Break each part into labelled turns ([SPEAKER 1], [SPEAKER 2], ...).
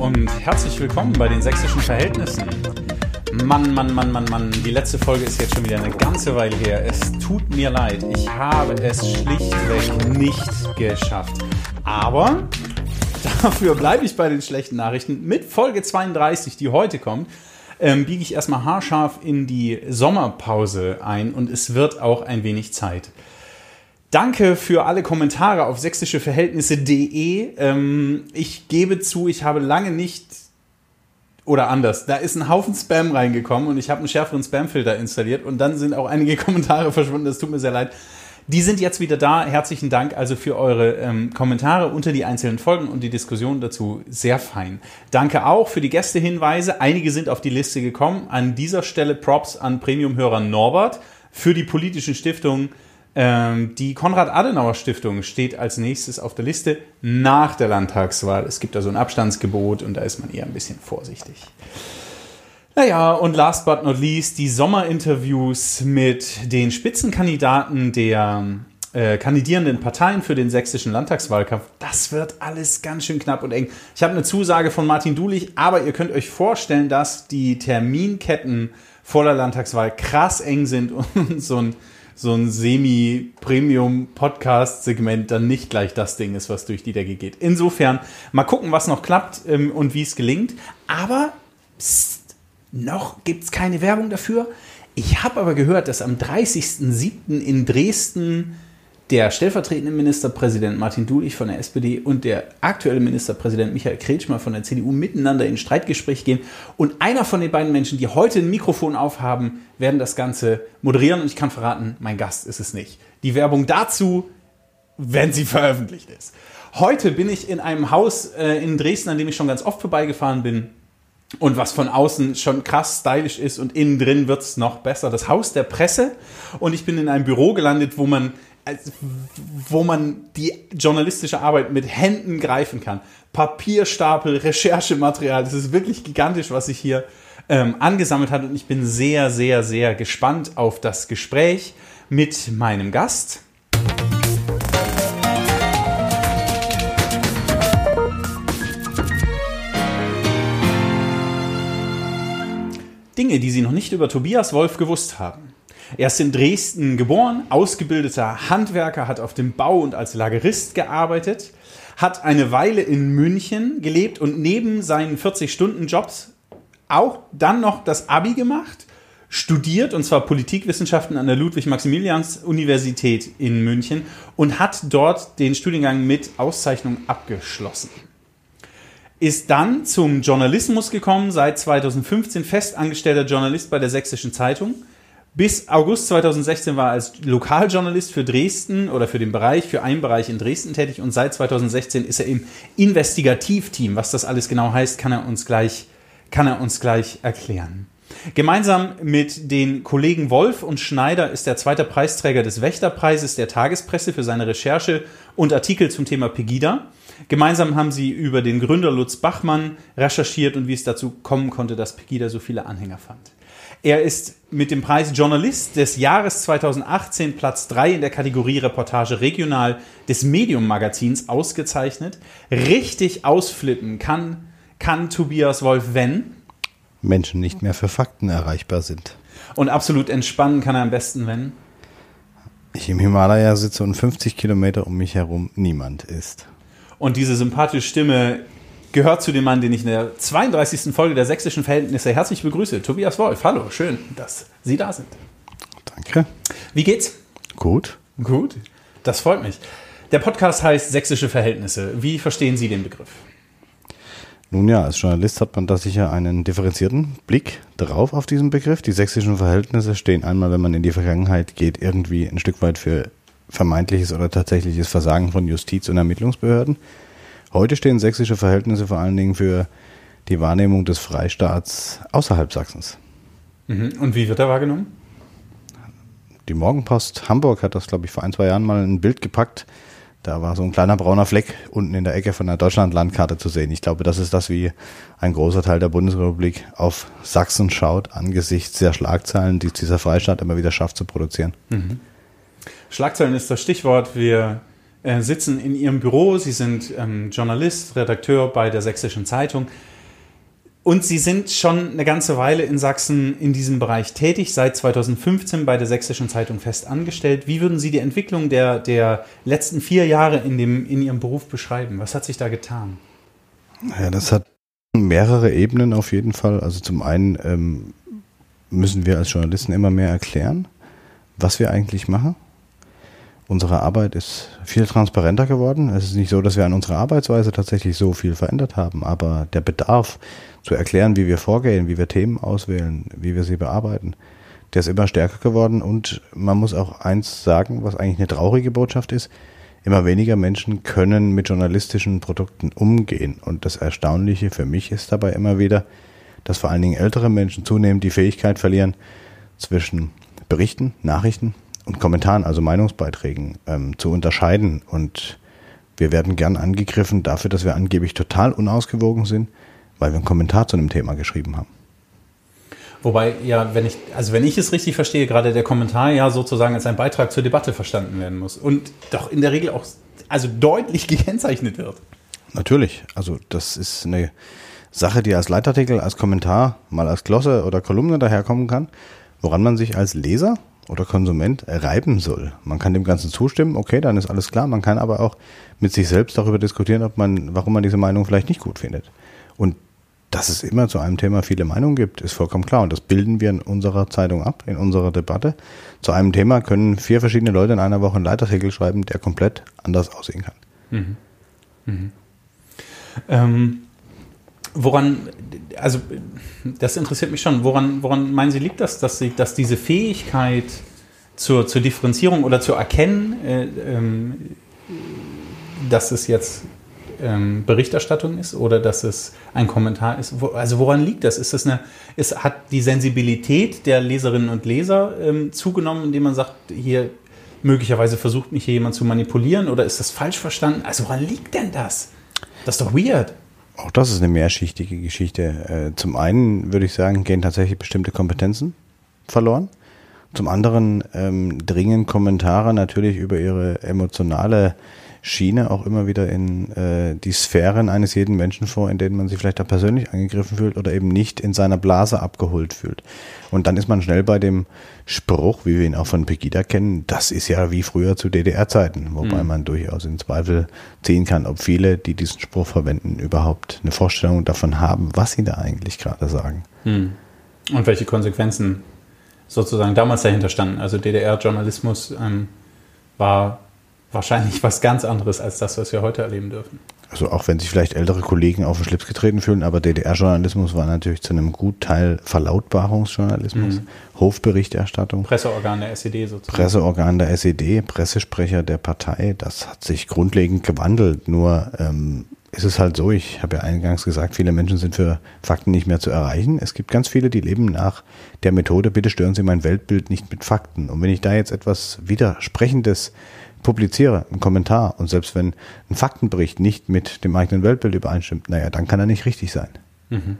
[SPEAKER 1] Und herzlich willkommen bei den sächsischen Verhältnissen. Mann, Mann, Mann, Mann, Mann, die letzte Folge ist jetzt schon wieder eine ganze Weile her. Es tut mir leid, ich habe es schlichtweg nicht geschafft. Aber dafür bleibe ich bei den schlechten Nachrichten. Mit Folge 32, die heute kommt, ähm, biege ich erstmal haarscharf in die Sommerpause ein und es wird auch ein wenig Zeit. Danke für alle Kommentare auf sächsischeverhältnisse.de. Ähm, ich gebe zu, ich habe lange nicht oder anders. Da ist ein Haufen Spam reingekommen und ich habe einen schärferen Spamfilter installiert und dann sind auch einige Kommentare verschwunden. Das tut mir sehr leid. Die sind jetzt wieder da. Herzlichen Dank also für eure ähm, Kommentare unter die einzelnen Folgen und die Diskussion dazu. Sehr fein. Danke auch für die Gästehinweise. Einige sind auf die Liste gekommen. An dieser Stelle Props an Premium-Hörer Norbert für die politischen Stiftungen die Konrad-Adenauer-Stiftung steht als nächstes auf der Liste nach der Landtagswahl. Es gibt da so ein Abstandsgebot und da ist man eher ein bisschen vorsichtig. Naja, und last but not least die Sommerinterviews mit den Spitzenkandidaten der äh, kandidierenden Parteien für den sächsischen Landtagswahlkampf. Das wird alles ganz schön knapp und eng. Ich habe eine Zusage von Martin Dulich, aber ihr könnt euch vorstellen, dass die Terminketten vor der Landtagswahl krass eng sind und so ein so ein Semi-Premium-Podcast-Segment dann nicht gleich das Ding ist, was durch die Decke geht. Insofern, mal gucken, was noch klappt ähm, und wie es gelingt. Aber pst, noch gibt es keine Werbung dafür. Ich habe aber gehört, dass am 30.07. in Dresden der stellvertretende Ministerpräsident Martin Dulich von der SPD und der aktuelle Ministerpräsident Michael Kretschmer von der CDU miteinander in Streitgespräch gehen. Und einer von den beiden Menschen, die heute ein Mikrofon aufhaben, werden das Ganze moderieren. Und ich kann verraten, mein Gast ist es nicht. Die Werbung dazu, wenn sie veröffentlicht ist. Heute bin ich in einem Haus äh, in Dresden, an dem ich schon ganz oft vorbeigefahren bin. Und was von außen schon krass stylisch ist und innen drin wird es noch besser. Das Haus der Presse. Und ich bin in einem Büro gelandet, wo man wo man die journalistische Arbeit mit Händen greifen kann. Papierstapel, Recherchematerial, das ist wirklich gigantisch, was sich hier ähm, angesammelt hat. Und ich bin sehr, sehr, sehr gespannt auf das Gespräch mit meinem Gast. Dinge, die Sie noch nicht über Tobias Wolf gewusst haben. Er ist in Dresden geboren, ausgebildeter Handwerker, hat auf dem Bau und als Lagerist gearbeitet, hat eine Weile in München gelebt und neben seinen 40-Stunden-Jobs auch dann noch das Abi gemacht, studiert, und zwar Politikwissenschaften an der Ludwig-Maximilians-Universität in München und hat dort den Studiengang mit Auszeichnung abgeschlossen. Ist dann zum Journalismus gekommen, seit 2015 festangestellter Journalist bei der Sächsischen Zeitung, bis August 2016 war er als Lokaljournalist für Dresden oder für den Bereich, für einen Bereich in Dresden tätig und seit 2016 ist er im Investigativteam. Was das alles genau heißt, kann er uns gleich, kann er uns gleich erklären. Gemeinsam mit den Kollegen Wolf und Schneider ist er zweiter Preisträger des Wächterpreises der Tagespresse für seine Recherche und Artikel zum Thema Pegida. Gemeinsam haben sie über den Gründer Lutz Bachmann recherchiert und wie es dazu kommen konnte, dass Pegida so viele Anhänger fand. Er ist mit dem Preis Journalist des Jahres 2018 Platz 3 in der Kategorie Reportage regional des Medium Magazins ausgezeichnet. Richtig ausflippen kann, kann Tobias Wolf, wenn
[SPEAKER 2] Menschen nicht mehr für Fakten erreichbar sind.
[SPEAKER 1] Und absolut entspannen kann er am besten, wenn
[SPEAKER 2] ich im Himalaya sitze und 50 Kilometer um mich herum niemand ist.
[SPEAKER 1] Und diese sympathische Stimme gehört zu dem Mann, den ich in der 32. Folge der sächsischen Verhältnisse herzlich begrüße. Tobias Wolf, hallo, schön, dass Sie da sind.
[SPEAKER 2] Danke.
[SPEAKER 1] Wie geht's?
[SPEAKER 2] Gut.
[SPEAKER 1] Gut, das freut mich. Der Podcast heißt Sächsische Verhältnisse. Wie verstehen Sie den Begriff?
[SPEAKER 2] Nun ja, als Journalist hat man da sicher einen differenzierten Blick drauf auf diesen Begriff. Die sächsischen Verhältnisse stehen einmal, wenn man in die Vergangenheit geht, irgendwie ein Stück weit für vermeintliches oder tatsächliches Versagen von Justiz- und Ermittlungsbehörden. Heute stehen sächsische Verhältnisse vor allen Dingen für die Wahrnehmung des Freistaats außerhalb Sachsens.
[SPEAKER 1] Mhm. Und wie wird er wahrgenommen?
[SPEAKER 2] Die Morgenpost Hamburg hat das, glaube ich, vor ein, zwei Jahren mal ein Bild gepackt. Da war so ein kleiner brauner Fleck unten in der Ecke von der Deutschlandlandkarte zu sehen. Ich glaube, das ist das, wie ein großer Teil der Bundesrepublik auf Sachsen schaut, angesichts der Schlagzeilen, die dieser Freistaat immer wieder schafft zu produzieren. Mhm.
[SPEAKER 1] Schlagzeilen ist das Stichwort. Wir äh, sitzen in ihrem Büro. Sie sind ähm, Journalist, Redakteur bei der Sächsischen Zeitung. Und Sie sind schon eine ganze Weile in Sachsen in diesem Bereich tätig, seit 2015 bei der Sächsischen Zeitung fest angestellt. Wie würden Sie die Entwicklung der, der letzten vier Jahre in, dem, in Ihrem Beruf beschreiben? Was hat sich da getan?
[SPEAKER 2] Ja, das hat mehrere Ebenen auf jeden Fall. Also zum einen ähm, müssen wir als Journalisten immer mehr erklären, was wir eigentlich machen. Unsere Arbeit ist viel transparenter geworden. Es ist nicht so, dass wir an unserer Arbeitsweise tatsächlich so viel verändert haben, aber der Bedarf zu erklären, wie wir vorgehen, wie wir Themen auswählen, wie wir sie bearbeiten, der ist immer stärker geworden und man muss auch eins sagen, was eigentlich eine traurige Botschaft ist. Immer weniger Menschen können mit journalistischen Produkten umgehen. Und das Erstaunliche für mich ist dabei immer wieder, dass vor allen Dingen ältere Menschen zunehmend die Fähigkeit verlieren, zwischen Berichten, Nachrichten und Kommentaren, also Meinungsbeiträgen, ähm, zu unterscheiden. Und wir werden gern angegriffen dafür, dass wir angeblich total unausgewogen sind, weil wir einen Kommentar zu einem Thema geschrieben haben.
[SPEAKER 1] Wobei, ja, wenn ich, also wenn ich es richtig verstehe, gerade der Kommentar ja sozusagen als ein Beitrag zur Debatte verstanden werden muss und doch in der Regel auch also deutlich gekennzeichnet wird.
[SPEAKER 2] Natürlich, also das ist eine Sache, die als Leitartikel, als Kommentar, mal als Glosse oder Kolumne daherkommen kann, woran man sich als Leser oder Konsument reiben soll. Man kann dem Ganzen zustimmen, okay, dann ist alles klar. Man kann aber auch mit sich selbst darüber diskutieren, ob man, warum man diese Meinung vielleicht nicht gut findet. Und dass es immer zu einem Thema viele Meinungen gibt, ist vollkommen klar. Und das bilden wir in unserer Zeitung ab, in unserer Debatte. Zu einem Thema können vier verschiedene Leute in einer Woche einen Leitartikel schreiben, der komplett anders aussehen kann. Mhm. Mhm.
[SPEAKER 1] Ähm, woran, also das interessiert mich schon, woran, woran meinen Sie, liegt das, dass, Sie, dass diese Fähigkeit zur, zur Differenzierung oder zu erkennen, äh, ähm, dass es jetzt ähm, Berichterstattung ist oder dass es ein Kommentar ist? Wo, also woran liegt das? Ist das eine, ist, hat die Sensibilität der Leserinnen und Leser ähm, zugenommen, indem man sagt, hier möglicherweise versucht mich hier jemand zu manipulieren oder ist das falsch verstanden? Also woran liegt denn das? Das ist doch weird.
[SPEAKER 2] Auch das ist eine mehrschichtige Geschichte. Äh, zum einen würde ich sagen, gehen tatsächlich bestimmte Kompetenzen verloren. Zum anderen ähm, dringen Kommentare natürlich über ihre emotionale Schiene auch immer wieder in äh, die Sphären eines jeden Menschen vor, in denen man sich vielleicht da persönlich angegriffen fühlt oder eben nicht in seiner Blase abgeholt fühlt. Und dann ist man schnell bei dem Spruch, wie wir ihn auch von Pegida kennen, das ist ja wie früher zu DDR-Zeiten, wobei mhm. man durchaus in Zweifel ziehen kann, ob viele, die diesen Spruch verwenden, überhaupt eine Vorstellung davon haben, was sie da eigentlich gerade sagen. Mhm.
[SPEAKER 1] Und welche Konsequenzen sozusagen damals dahinter standen. Also DDR-Journalismus ähm, war wahrscheinlich was ganz anderes als das, was wir heute erleben dürfen.
[SPEAKER 2] Also auch wenn sich vielleicht ältere Kollegen auf den Schlips getreten fühlen, aber DDR-Journalismus war natürlich zu einem Gutteil Verlautbarungsjournalismus, mhm. Hofberichterstattung.
[SPEAKER 1] Presseorgan der SED sozusagen.
[SPEAKER 2] Presseorgan der SED, Pressesprecher der Partei, das hat sich grundlegend gewandelt. Nur ähm, ist es halt so, ich habe ja eingangs gesagt, viele Menschen sind für Fakten nicht mehr zu erreichen. Es gibt ganz viele, die leben nach der Methode, bitte stören Sie mein Weltbild nicht mit Fakten. Und wenn ich da jetzt etwas Widersprechendes publiziere, einen Kommentar und selbst wenn ein Faktenbericht nicht mit dem eigenen Weltbild übereinstimmt, naja, dann kann er nicht richtig sein. Mhm.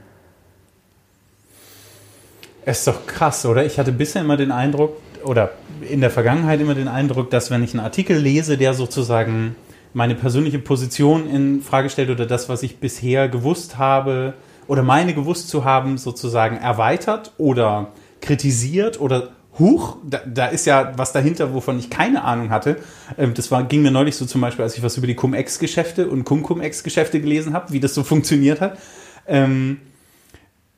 [SPEAKER 1] Ist doch krass, oder? Ich hatte bisher immer den Eindruck, oder in der Vergangenheit immer den Eindruck, dass wenn ich einen Artikel lese, der sozusagen meine persönliche Position in Frage stellt oder das, was ich bisher gewusst habe oder meine gewusst zu haben, sozusagen erweitert oder kritisiert oder huch, da, da, ist ja was dahinter, wovon ich keine Ahnung hatte. Ähm, das war, ging mir neulich so zum Beispiel, als ich was über die Cum-Ex-Geschäfte und Cum-Cum-Ex-Geschäfte gelesen habe, wie das so funktioniert hat. Ähm,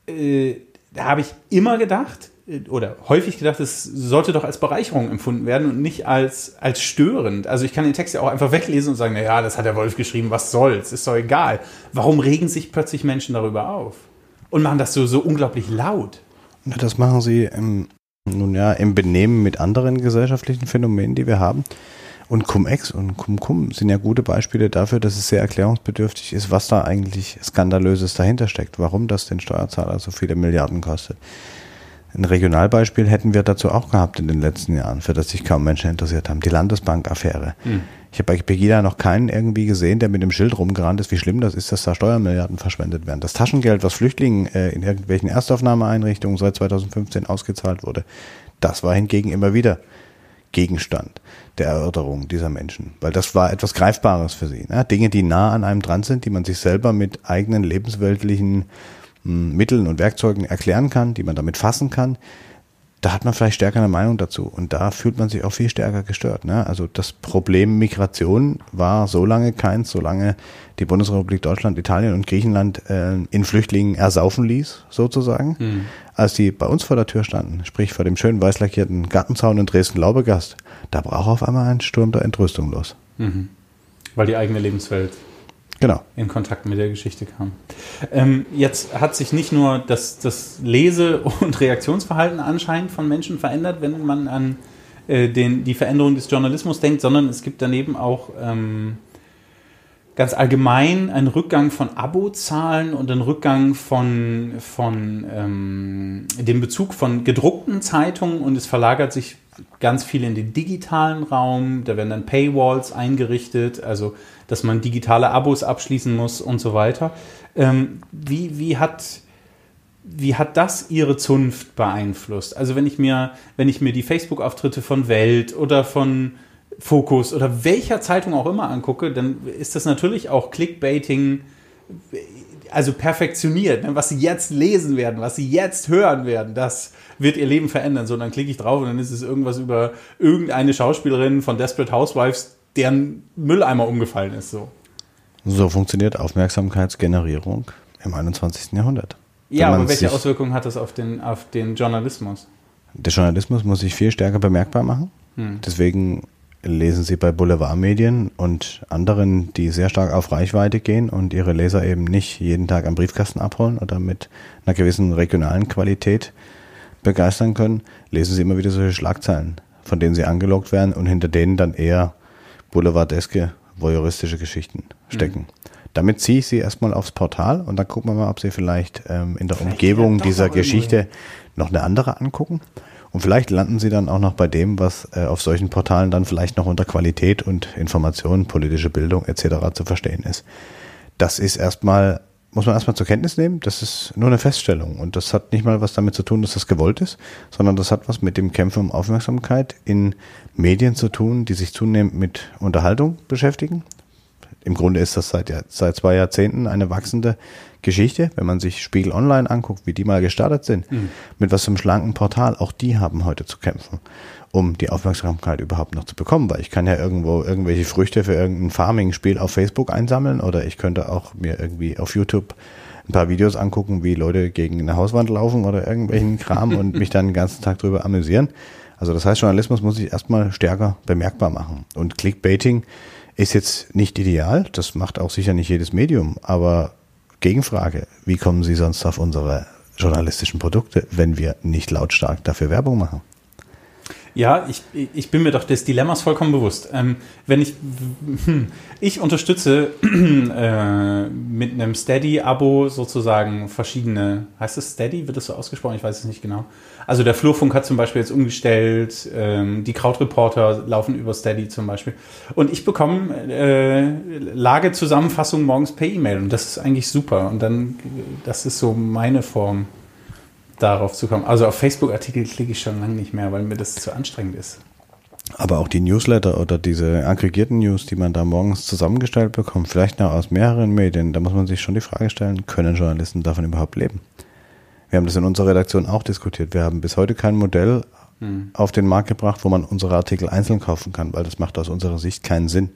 [SPEAKER 1] äh, da habe ich immer gedacht, äh, oder häufig gedacht, es sollte doch als Bereicherung empfunden werden und nicht als, als störend. Also ich kann den Text ja auch einfach weglesen und sagen, naja, das hat der Wolf geschrieben, was soll's, ist doch egal. Warum regen sich plötzlich Menschen darüber auf? Und machen das so, so unglaublich laut?
[SPEAKER 2] Das machen sie im nun ja, im Benehmen mit anderen gesellschaftlichen Phänomenen, die wir haben. Und Cum-Ex und Cum-Cum sind ja gute Beispiele dafür, dass es sehr erklärungsbedürftig ist, was da eigentlich Skandalöses dahinter steckt, warum das den Steuerzahler so viele Milliarden kostet. Ein Regionalbeispiel hätten wir dazu auch gehabt in den letzten Jahren, für das sich kaum Menschen interessiert haben. Die Landesbank-Affäre. Hm. Ich habe bei Pegida noch keinen irgendwie gesehen, der mit dem Schild rumgerannt ist, wie schlimm das ist, dass da Steuermilliarden verschwendet werden. Das Taschengeld, was Flüchtlingen äh, in irgendwelchen Erstaufnahmeeinrichtungen seit 2015 ausgezahlt wurde, das war hingegen immer wieder Gegenstand der Erörterung dieser Menschen, weil das war etwas Greifbares für sie. Ne? Dinge, die nah an einem dran sind, die man sich selber mit eigenen lebensweltlichen Mitteln und Werkzeugen erklären kann, die man damit fassen kann, da hat man vielleicht stärker eine Meinung dazu und da fühlt man sich auch viel stärker gestört. Ne? Also das Problem Migration war so lange keins, solange die Bundesrepublik Deutschland, Italien und Griechenland äh, in Flüchtlingen ersaufen ließ, sozusagen. Mhm. Als die bei uns vor der Tür standen, sprich vor dem schönen weiß lackierten Gartenzaun in Dresden-Laubegast, da brach auf einmal ein Sturm der Entrüstung los. Mhm.
[SPEAKER 1] Weil die eigene Lebenswelt genau. in Kontakt mit der Geschichte kam. Ähm, jetzt hat sich nicht nur das, das Lese- und Reaktionsverhalten anscheinend von Menschen verändert, wenn man an äh, den, die Veränderung des Journalismus denkt, sondern es gibt daneben auch ähm, ganz allgemein einen Rückgang von Abozahlen und einen Rückgang von, von ähm, dem Bezug von gedruckten Zeitungen und es verlagert sich ganz viel in den digitalen Raum. Da werden dann Paywalls eingerichtet, also dass man digitale Abos abschließen muss und so weiter. Ähm, wie, wie, hat, wie hat das Ihre Zunft beeinflusst? Also wenn ich mir, wenn ich mir die Facebook-Auftritte von Welt oder von Fokus oder welcher Zeitung auch immer angucke, dann ist das natürlich auch Clickbaiting, also perfektioniert. Ne? Was Sie jetzt lesen werden, was Sie jetzt hören werden, das wird Ihr Leben verändern. So, dann klicke ich drauf und dann ist es irgendwas über irgendeine Schauspielerin von Desperate Housewives, deren Mülleimer umgefallen ist. So,
[SPEAKER 2] so funktioniert Aufmerksamkeitsgenerierung im 21. Jahrhundert.
[SPEAKER 1] Ja, aber welche Auswirkungen hat das auf den, auf den Journalismus?
[SPEAKER 2] Der Journalismus muss sich viel stärker bemerkbar machen. Hm. Deswegen lesen Sie bei Boulevardmedien und anderen, die sehr stark auf Reichweite gehen und ihre Leser eben nicht jeden Tag am Briefkasten abholen oder mit einer gewissen regionalen Qualität begeistern können, lesen Sie immer wieder solche Schlagzeilen, von denen Sie angelockt werden und hinter denen dann eher boulevardeske, voyeuristische Geschichten stecken. Mhm. Damit ziehe ich Sie erstmal aufs Portal und dann gucken wir mal, ob Sie vielleicht ähm, in der vielleicht Umgebung dieser Geschichte noch eine andere angucken. Und vielleicht landen sie dann auch noch bei dem, was äh, auf solchen Portalen dann vielleicht noch unter Qualität und Information, politische Bildung etc. zu verstehen ist. Das ist erstmal, muss man erstmal zur Kenntnis nehmen, das ist nur eine Feststellung. Und das hat nicht mal was damit zu tun, dass das gewollt ist, sondern das hat was mit dem Kämpfen um Aufmerksamkeit in Medien zu tun, die sich zunehmend mit Unterhaltung beschäftigen. Im Grunde ist das seit, seit zwei Jahrzehnten eine wachsende Geschichte, wenn man sich Spiegel Online anguckt, wie die mal gestartet sind, mhm. mit was für einem schlanken Portal, auch die haben heute zu kämpfen, um die Aufmerksamkeit überhaupt noch zu bekommen, weil ich kann ja irgendwo irgendwelche Früchte für irgendein Farming-Spiel auf Facebook einsammeln oder ich könnte auch mir irgendwie auf YouTube ein paar Videos angucken, wie Leute gegen eine Hauswand laufen oder irgendwelchen Kram und mich dann den ganzen Tag drüber amüsieren. Also das heißt, Journalismus muss sich erstmal stärker bemerkbar machen. Und Clickbaiting ist jetzt nicht ideal, das macht auch sicher nicht jedes Medium, aber Gegenfrage, wie kommen Sie sonst auf unsere journalistischen Produkte, wenn wir nicht lautstark dafür Werbung machen?
[SPEAKER 1] Ja, ich, ich bin mir doch des Dilemmas vollkommen bewusst. Ähm, wenn ich, ich unterstütze äh, mit einem Steady-Abo sozusagen verschiedene, heißt es Steady, wird das so ausgesprochen? Ich weiß es nicht genau. Also der Flurfunk hat zum Beispiel jetzt umgestellt, ähm, die Krautreporter laufen über Steady zum Beispiel. Und ich bekomme äh, Lagezusammenfassungen morgens per E-Mail und das ist eigentlich super. Und dann, das ist so meine Form darauf zu kommen. Also auf Facebook-Artikel klicke ich schon lange nicht mehr, weil mir das zu anstrengend ist.
[SPEAKER 2] Aber auch die Newsletter oder diese aggregierten News, die man da morgens zusammengestellt bekommt, vielleicht noch aus mehreren Medien, da muss man sich schon die Frage stellen, können Journalisten davon überhaupt leben? Wir haben das in unserer Redaktion auch diskutiert. Wir haben bis heute kein Modell hm. auf den Markt gebracht, wo man unsere Artikel einzeln kaufen kann, weil das macht aus unserer Sicht keinen Sinn.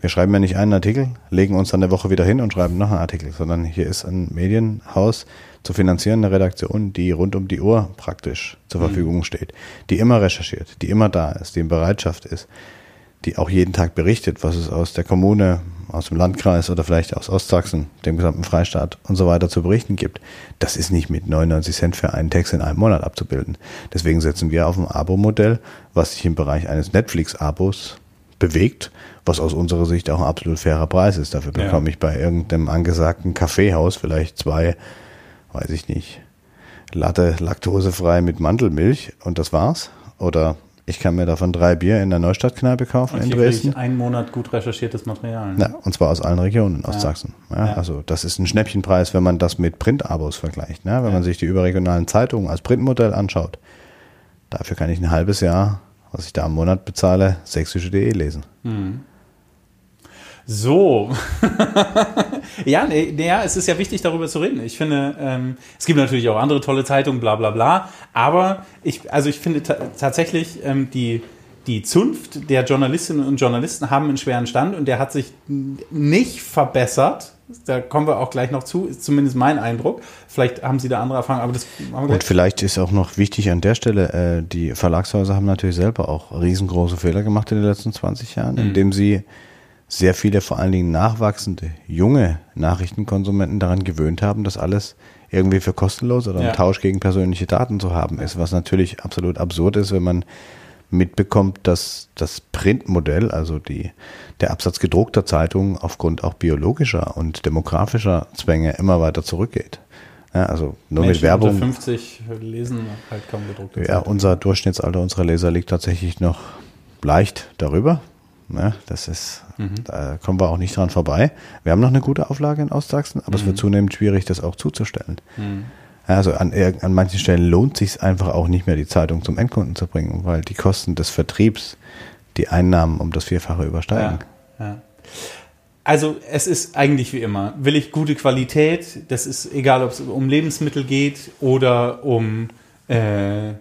[SPEAKER 2] Wir schreiben ja nicht einen Artikel, legen uns dann eine Woche wieder hin und schreiben noch einen Artikel, sondern hier ist ein Medienhaus zu finanzieren, eine Redaktion, die rund um die Uhr praktisch zur mhm. Verfügung steht, die immer recherchiert, die immer da ist, die in Bereitschaft ist, die auch jeden Tag berichtet, was es aus der Kommune, aus dem Landkreis oder vielleicht aus Ostsachsen, dem gesamten Freistaat und so weiter zu berichten gibt. Das ist nicht mit 99 Cent für einen Text in einem Monat abzubilden. Deswegen setzen wir auf ein Abo-Modell, was sich im Bereich eines Netflix-Abos bewegt, was aus unserer Sicht auch ein absolut fairer Preis ist. Dafür bekomme ja. ich bei irgendeinem angesagten Kaffeehaus vielleicht zwei, weiß ich nicht, Latte laktosefrei mit Mandelmilch und das war's. Oder ich kann mir davon drei Bier in der Neustadtkneipe kaufen und in Dresden. Ich
[SPEAKER 1] einen Monat gut recherchiertes Material.
[SPEAKER 2] Ja, und zwar aus allen Regionen aus ja. Sachsen. Ja, ja. Also das ist ein Schnäppchenpreis, wenn man das mit Print-Abos vergleicht. Ne? Wenn man sich die überregionalen Zeitungen als Printmodell anschaut, dafür kann ich ein halbes Jahr was ich da am Monat bezahle, sächsische.de lesen.
[SPEAKER 1] So. ja, nee, nee, ja, es ist ja wichtig, darüber zu reden. Ich finde, ähm, es gibt natürlich auch andere tolle Zeitungen, bla bla bla. Aber ich, also ich finde ta tatsächlich, ähm, die, die Zunft der Journalistinnen und Journalisten haben einen schweren Stand und der hat sich nicht verbessert. Da kommen wir auch gleich noch zu, ist zumindest mein Eindruck. Vielleicht haben Sie da andere Erfahrungen, aber das
[SPEAKER 2] Und vielleicht ist auch noch wichtig an der Stelle, äh, die Verlagshäuser haben natürlich selber auch riesengroße Fehler gemacht in den letzten 20 Jahren, indem sie sehr viele, vor allen Dingen nachwachsende, junge Nachrichtenkonsumenten daran gewöhnt haben, das alles irgendwie für kostenlos oder im
[SPEAKER 1] Ja.
[SPEAKER 2] Tausch gegen persönliche Daten zu haben ist, was natürlich absolut absurd ist, wenn man mitbekommt, dass das Printmodell, also die, der Absatz gedruckter Zeitungen aufgrund auch biologischer und demografischer Zwänge immer weiter zurückgeht. Ja, also nur mit
[SPEAKER 1] Menschen
[SPEAKER 2] Werbung.
[SPEAKER 1] Unter 50 lesen halt kaum gedruckte
[SPEAKER 2] Ja, unser Durchschnittsalter unserer Leser liegt tatsächlich noch leicht darüber. Ja, das ist, da kommen wir auch nicht dran vorbei. Wir haben noch eine gute Auflage in Ostsachsen, aber es wird zunehmend schwierig, das auch zuzustellen. Ja, also an, irg- an manchen Stellen lohnt sich einfach auch nicht mehr, die Zeitung zum Endkunden zu bringen, weil die Kosten des Vertriebs die Einnahmen um das Vierfache übersteigen.
[SPEAKER 1] Ja, ja. Also es ist eigentlich wie immer, will ich gute Qualität, das ist egal, ob es um Lebensmittel geht oder um äh,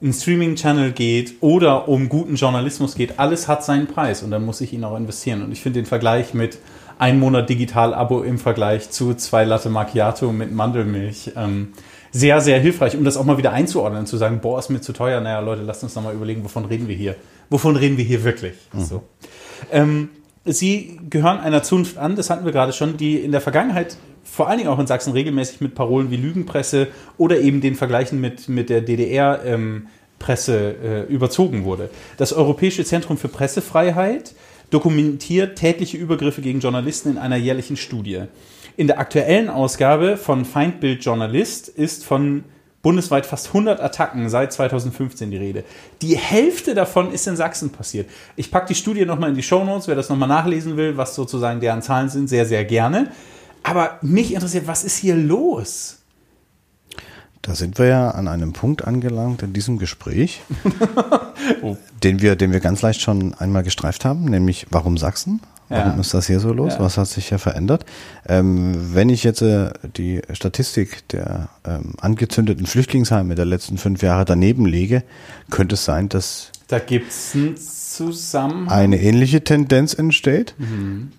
[SPEAKER 1] einen Streaming-Channel geht oder um guten Journalismus geht, alles hat seinen Preis und dann muss ich ihn auch investieren. Und ich finde den Vergleich mit ein Monat Digital-Abo im Vergleich zu zwei Latte Macchiato mit Mandelmilch ähm, sehr, sehr hilfreich, um das auch mal wieder einzuordnen, zu sagen, boah, ist mir zu teuer. Naja, Leute, lasst uns nochmal überlegen, wovon reden wir hier? Wovon reden wir hier wirklich? So. Ähm, Sie gehören einer Zunft an, das hatten wir gerade schon, die in der Vergangenheit, vor allen Dingen auch in Sachsen, regelmäßig mit Parolen wie Lügenpresse oder eben den Vergleichen mit, mit der DDR-Presse äh, überzogen wurde. Das Europäische Zentrum für Pressefreiheit dokumentiert tätliche Übergriffe gegen Journalisten in einer jährlichen Studie. In der aktuellen Ausgabe von Feindbild Journalist ist von bundesweit fast 100 Attacken seit 2015 die Rede. Die Hälfte davon ist in Sachsen passiert. Ich packe die Studie nochmal in die Shownotes, wer das nochmal nachlesen will, was sozusagen deren Zahlen sind, sehr, sehr gerne. Aber mich interessiert, was ist hier los?
[SPEAKER 2] Da sind wir ja an einem Punkt angelangt in diesem Gespräch,
[SPEAKER 1] Oh.
[SPEAKER 2] den, wir, den wir ganz leicht schon einmal gestreift haben, nämlich warum Sachsen? Warum
[SPEAKER 1] Ja.
[SPEAKER 2] ist das hier so los?
[SPEAKER 1] Ja.
[SPEAKER 2] Was hat sich hier verändert? Ähm, wenn ich jetzt äh, die Statistik der ähm, angezündeten Flüchtlingsheime der letzten fünf Jahre daneben lege, könnte es sein, dass
[SPEAKER 1] Da gibt es Zusammenhang.
[SPEAKER 2] eine ähnliche Tendenz entsteht.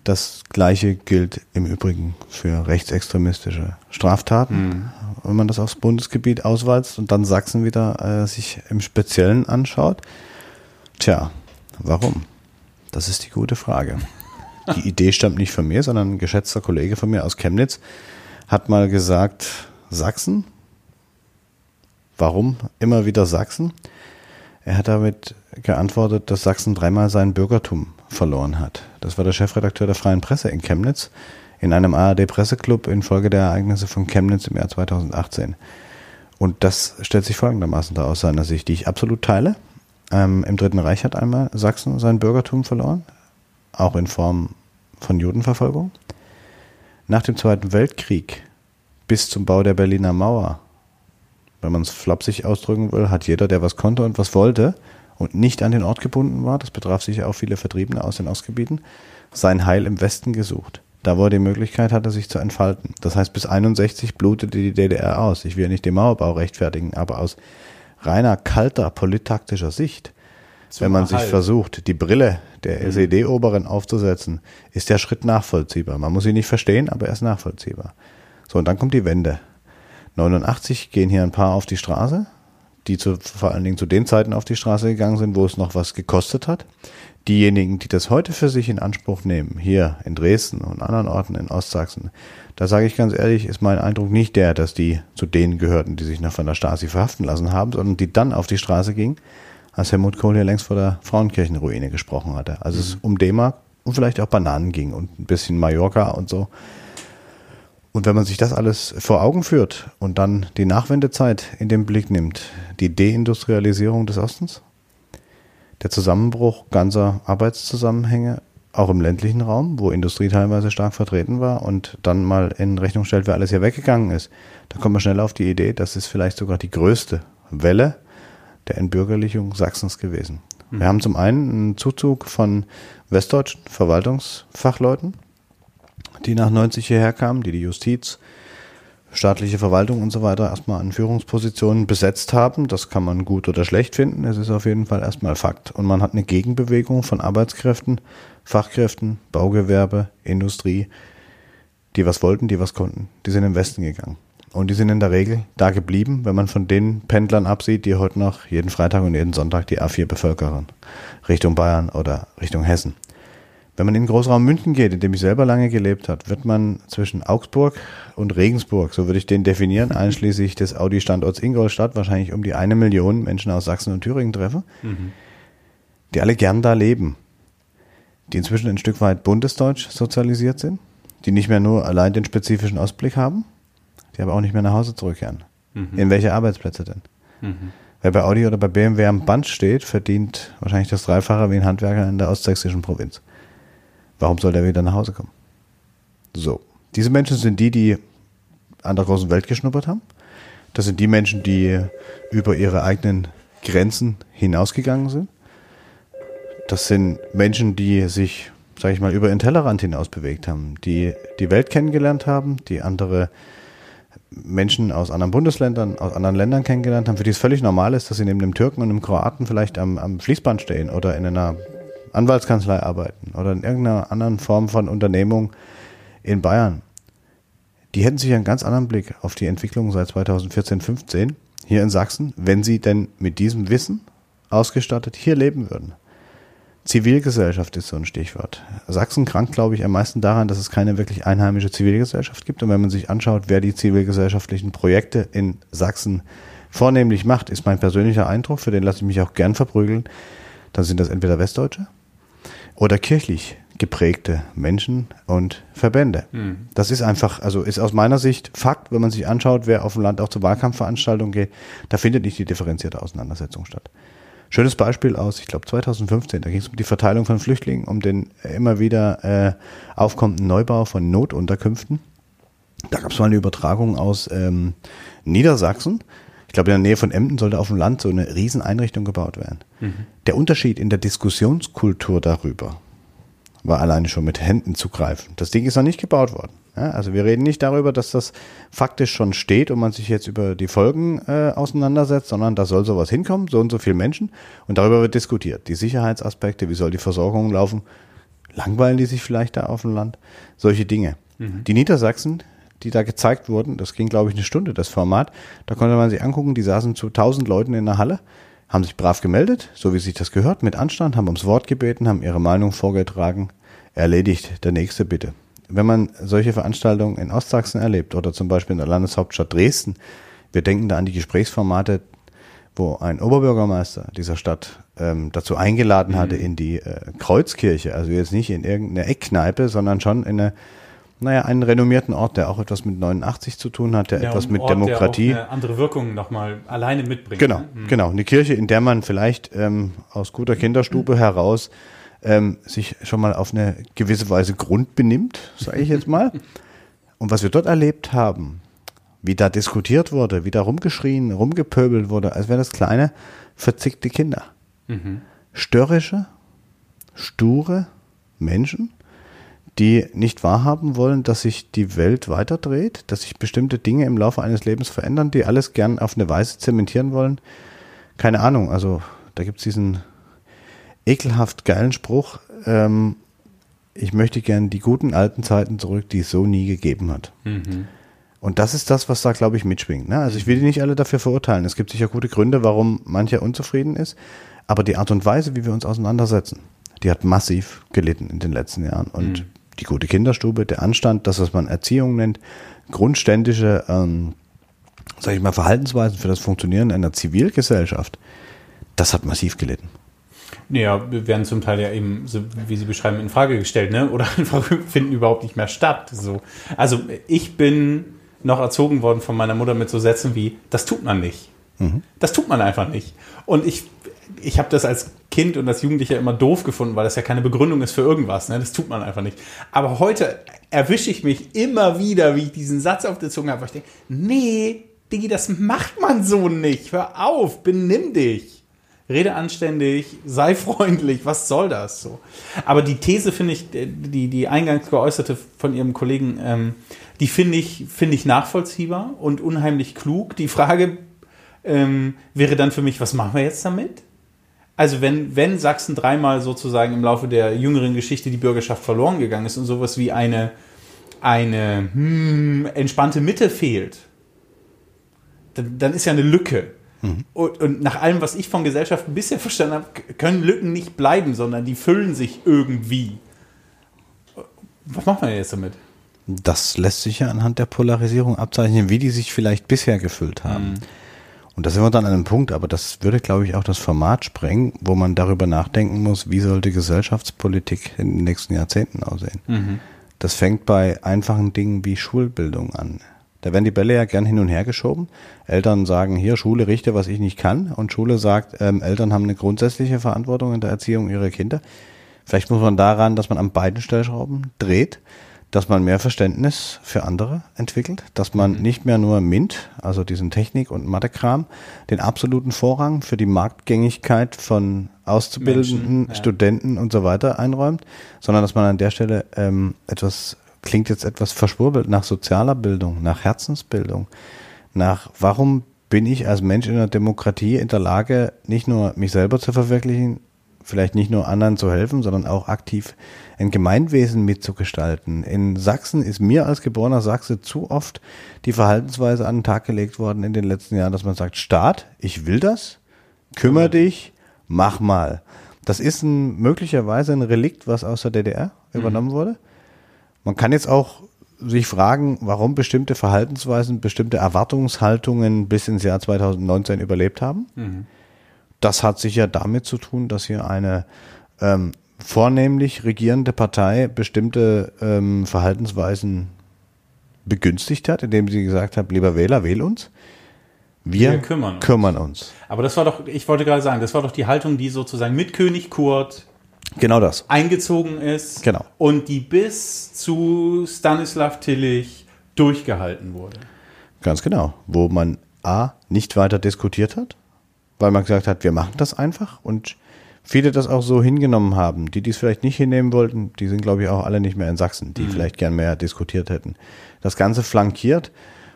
[SPEAKER 2] Das gleiche gilt im Übrigen für rechtsextremistische Straftaten, wenn man das aufs Bundesgebiet auswalzt und dann Sachsen wieder äh, sich im Speziellen anschaut. Tja, warum? Das ist die gute Frage. Die Idee stammt nicht von mir, sondern ein geschätzter Kollege von mir aus Chemnitz hat mal gesagt, Sachsen? Warum immer wieder Sachsen? Er hat damit geantwortet, dass Sachsen dreimal sein Bürgertum verloren hat. Das war der Chefredakteur der Freien Presse in Chemnitz in einem ARD-Presseclub infolge der Ereignisse von Chemnitz im Jahr 2018. Und das stellt sich folgendermaßen dar aus seiner Sicht, die ich absolut teile. Ähm, Im Dritten Reich hat einmal Sachsen sein Bürgertum verloren, auch in Form von Judenverfolgung. Nach dem Zweiten Weltkrieg bis zum Bau der Berliner Mauer wenn man es flapsig ausdrücken will, hat jeder, der was konnte und was wollte und nicht an den Ort gebunden war, das betraf sicher auch viele Vertriebene aus den Ostgebieten, sein Heil im Westen gesucht. Da, wo er die Möglichkeit hatte, sich zu entfalten. Das heißt, bis 61 blutete die DDR aus. Ich will ja nicht den Mauerbau rechtfertigen, aber aus reiner, kalter, polittaktischer Sicht,
[SPEAKER 1] Zum
[SPEAKER 2] wenn man sich
[SPEAKER 1] Erhalt.
[SPEAKER 2] versucht, die Brille der SED-Oberen aufzusetzen, ist der Schritt nachvollziehbar. Man muss ihn nicht verstehen, aber er ist nachvollziehbar. So, und dann kommt die Wende. 89 gehen hier ein paar auf die Straße, die zu, vor allen Dingen zu den Zeiten auf die Straße gegangen sind, wo es noch was gekostet hat. Diejenigen, die das heute für sich in Anspruch nehmen, hier in Dresden und anderen Orten in Ostsachsen, da sage ich ganz ehrlich, ist mein Eindruck nicht der, dass die zu denen gehörten, die sich noch von der Stasi verhaften lassen haben, sondern die dann auf die Straße gingen, als Helmut Kohl hier längst vor der Frauenkirchenruine gesprochen hatte. Also es um D-Mark und vielleicht auch Bananen ging und ein bisschen Mallorca und so. Und wenn man sich das alles vor Augen führt und dann die Nachwendezeit in den Blick nimmt, die Deindustrialisierung des Ostens, der Zusammenbruch ganzer Arbeitszusammenhänge, auch im ländlichen Raum, wo Industrie teilweise stark vertreten war und dann mal in Rechnung stellt, wer alles hier weggegangen ist, da kommt man schnell auf die Idee, das ist vielleicht sogar die größte Welle der Entbürgerlichung Sachsens gewesen. Wir haben zum einen einen Zuzug von westdeutschen Verwaltungsfachleuten, die nach 90 hierher kamen, die die Justiz, staatliche Verwaltung und so weiter erstmal an Führungspositionen besetzt haben. Das kann man gut oder schlecht finden. Es ist auf jeden Fall erstmal Fakt. Und man hat eine Gegenbewegung von Arbeitskräften, Fachkräften, Baugewerbe, Industrie, die was wollten, die was konnten. Die sind im Westen gegangen. Und die sind in der Regel da geblieben, wenn man von den Pendlern absieht, die heute noch jeden Freitag und jeden Sonntag die A4 bevölkern. Richtung Bayern oder Richtung Hessen. Wenn man in den Großraum München geht, in dem ich selber lange gelebt habe, wird man zwischen Augsburg und Regensburg, so würde ich den definieren, einschließlich des Audi-Standorts Ingolstadt, wahrscheinlich um die eine Million Menschen aus Sachsen und Thüringen treffen, mhm. die alle gern da leben, die inzwischen ein Stück weit bundesdeutsch sozialisiert sind, die nicht mehr nur allein den spezifischen Ausblick haben, die aber auch nicht mehr nach Hause zurückkehren. Mhm. In welche Arbeitsplätze denn? Mhm. Wer bei Audi oder bei BMW am Band steht, verdient wahrscheinlich das Dreifache wie ein Handwerker in der ostsächsischen Provinz. Warum soll der wieder nach Hause kommen? So. Diese Menschen sind die, die an der großen Welt geschnuppert haben. Das sind die Menschen, die über ihre eigenen Grenzen hinausgegangen sind. Das sind Menschen, die sich, sage ich mal, über den Tellerrand hinaus bewegt haben, die die Welt kennengelernt haben, die andere Menschen aus anderen Bundesländern, aus anderen Ländern kennengelernt haben, für die es völlig normal ist, dass sie neben dem Türken und dem Kroaten vielleicht am, am Fließband stehen oder in einer Anwaltskanzlei arbeiten oder in irgendeiner anderen Form von Unternehmung in Bayern. Die hätten sich einen ganz anderen Blick auf die Entwicklung seit 2014, 15 hier in Sachsen, wenn sie denn mit diesem Wissen ausgestattet hier leben würden. Zivilgesellschaft ist so ein Stichwort. Sachsen krankt, glaube ich, am meisten daran, dass es keine wirklich einheimische Zivilgesellschaft gibt. Und wenn man sich anschaut, wer die zivilgesellschaftlichen Projekte in Sachsen vornehmlich macht, ist mein persönlicher Eindruck, für den lasse ich mich auch gern verprügeln, dann sind das entweder Westdeutsche oder kirchlich geprägte Menschen und Verbände. Mhm. Das ist einfach, also ist aus meiner Sicht Fakt, wenn man sich anschaut, wer auf dem Land auch zu Wahlkampfveranstaltungen geht, da findet nicht die differenzierte Auseinandersetzung statt. Schönes Beispiel aus, ich glaube 2015, da ging es um die Verteilung von Flüchtlingen, um den immer wieder äh, aufkommenden Neubau von Notunterkünften. Da gab es mal eine Übertragung aus ähm, Niedersachsen. Ich glaube, in der Nähe von Emden sollte auf dem Land so eine Rieseneinrichtung gebaut werden. Mhm. Der Unterschied in der Diskussionskultur darüber war alleine schon mit Händen zu greifen. Das Ding ist noch nicht gebaut worden. Ja, also wir reden nicht darüber, dass das faktisch schon steht und man sich jetzt über die Folgen äh, auseinandersetzt, sondern da soll sowas hinkommen, so und so viele Menschen und darüber wird diskutiert. Die Sicherheitsaspekte, wie soll die Versorgung laufen, langweilen die sich vielleicht da auf dem Land, solche Dinge. Mhm. Die Niedersachsen, die da gezeigt wurden, das ging glaube ich eine Stunde, das Format, da konnte man sich angucken, die saßen zu tausend Leuten in der Halle, haben sich brav gemeldet, so wie sich das gehört, mit Anstand, haben ums Wort gebeten, haben ihre Meinung vorgetragen, erledigt, der nächste bitte. Wenn man solche Veranstaltungen in Ostsachsen erlebt oder zum Beispiel in der Landeshauptstadt Dresden, wir denken da an die Gesprächsformate, wo ein Oberbürgermeister dieser Stadt ähm, dazu eingeladen mhm. hatte in die äh, Kreuzkirche, also jetzt nicht in irgendeine Eckkneipe, sondern schon in eine naja, einen renommierten Ort, der auch etwas mit 89 zu tun hat, der ja, etwas mit Ort, Demokratie. Der
[SPEAKER 1] auch eine andere Wirkung nochmal alleine mitbringt.
[SPEAKER 2] Genau, mhm. genau. Eine Kirche, in der man vielleicht ähm, aus guter Kinderstube mhm. heraus ähm, sich schon mal auf eine gewisse Weise grundbenimmt, sage ich jetzt mal. Und was wir dort erlebt haben, wie da diskutiert wurde, wie da rumgeschrien, rumgepöbelt wurde, als wären das kleine, verzickte Kinder. Mhm. Störrische, sture Menschen, die nicht wahrhaben wollen, dass sich die Welt weiterdreht, dass sich bestimmte Dinge im Laufe eines Lebens verändern, die alles gern auf eine Weise zementieren wollen. Keine Ahnung, also da gibt es diesen ekelhaft geilen Spruch. Ähm, ich möchte gern die guten alten Zeiten zurück, die es so nie gegeben hat. Mhm. Und das ist das, was da, glaube ich, mitschwingt. Ne? Also ich will die nicht alle dafür verurteilen. Es gibt sicher gute Gründe, warum mancher unzufrieden ist. Aber die Art und Weise, wie wir uns auseinandersetzen, die hat massiv gelitten in den letzten Jahren. Und mhm. Die gute Kinderstube, der Anstand, das, was man Erziehung nennt, grundständische, ähm, sage ich mal, Verhaltensweisen für das Funktionieren einer Zivilgesellschaft, das hat massiv gelitten.
[SPEAKER 1] Ja, werden zum Teil ja eben, so wie Sie beschreiben, in Frage gestellt, ne? Oder finden überhaupt nicht mehr statt. So. Also ich bin noch erzogen worden von meiner Mutter mit so Sätzen wie, das tut man nicht. Mhm. Das tut man einfach nicht. Und ich, ich habe das als Kind und als Jugendlicher immer doof gefunden, weil das ja keine Begründung ist für irgendwas. Ne? Das tut man einfach nicht. Aber heute erwische ich mich immer wieder, wie ich diesen Satz auf der Zunge habe, weil ich denke, nee, Digi, das macht man so nicht. Hör auf, benimm dich. rede anständig, sei freundlich, was soll das so? Aber die These finde ich, die, die eingangs geäußerte von ihrem Kollegen, ähm, die finde ich, finde ich nachvollziehbar und unheimlich klug. Die Frage ähm, wäre dann für mich, was machen wir jetzt damit? Also wenn, wenn Sachsen dreimal sozusagen im Laufe der jüngeren Geschichte die Bürgerschaft verloren gegangen ist und sowas wie eine, eine hm, entspannte Mitte fehlt, dann, dann ist ja eine Lücke. Mhm. Und, und, nach allem, was ich von Gesellschaften bisher verstanden habe, können Lücken nicht bleiben, sondern die füllen sich irgendwie. Was macht man jetzt damit?
[SPEAKER 2] Das lässt sich ja anhand der Polarisierung abzeichnen, wie die sich vielleicht bisher gefüllt haben. Mhm. Und da sind wir dann an einem Punkt, aber das würde, glaube ich, auch das Format sprengen, wo man darüber nachdenken muss, wie sollte Gesellschaftspolitik in den nächsten Jahrzehnten aussehen. Mhm. Das fängt bei einfachen Dingen wie Schulbildung an. Da werden die Bälle ja gern hin und her geschoben. Eltern sagen, hier, Schule richte, was ich nicht kann. Und Schule sagt, ähm, Eltern haben eine grundsätzliche Verantwortung in der Erziehung ihrer Kinder. Vielleicht muss man daran, dass man an beiden Stellschrauben dreht, dass man mehr Verständnis für andere entwickelt, dass man mhm. nicht mehr nur MINT, also diesen Technik- und Mathekram, den absoluten Vorrang für die Marktgängigkeit von Auszubildenden, Menschen, ja. Studenten und so weiter einräumt, sondern dass man an der Stelle ähm, etwas klingt jetzt etwas verschwurbelt nach sozialer Bildung, nach Herzensbildung, nach warum bin ich als Mensch in einer Demokratie in der Lage, nicht nur mich selber zu verwirklichen, vielleicht nicht nur anderen zu helfen, sondern auch aktiv ein Gemeinwesen mitzugestalten. In Sachsen ist mir als geborener Sachse zu oft die Verhaltensweise an den Tag gelegt worden in den letzten Jahren, dass man sagt, Staat, ich will das, kümmere dich, mach mal. Das ist ein, möglicherweise ein Relikt, was aus der DDR übernommen mhm. wurde. Man kann jetzt auch sich fragen, warum bestimmte Verhaltensweisen, bestimmte Erwartungshaltungen bis ins Jahr 2019 überlebt haben. Mhm. Das hat sicher damit zu tun, dass hier eine ähm, vornehmlich regierende Partei bestimmte ähm, Verhaltensweisen begünstigt hat, indem sie gesagt hat, lieber Wähler, wähl uns. Wir, Wir kümmern, uns. kümmern, uns.
[SPEAKER 1] Aber das war doch, ich wollte gerade sagen, das war doch die Haltung, die sozusagen mit König Kurt
[SPEAKER 2] Genau das.
[SPEAKER 1] Eingezogen ist.
[SPEAKER 2] Genau.
[SPEAKER 1] Und die bis zu Stanislav Tillich durchgehalten wurde.
[SPEAKER 2] Ganz genau. Wo man A, nicht weiter diskutiert hat, weil man gesagt hat, wir machen das einfach und viele das auch so hingenommen haben. Die, die es vielleicht nicht hinnehmen wollten, die sind, glaube ich, auch alle nicht mehr in Sachsen, die mhm. vielleicht gern mehr diskutiert hätten. Das Ganze flankiert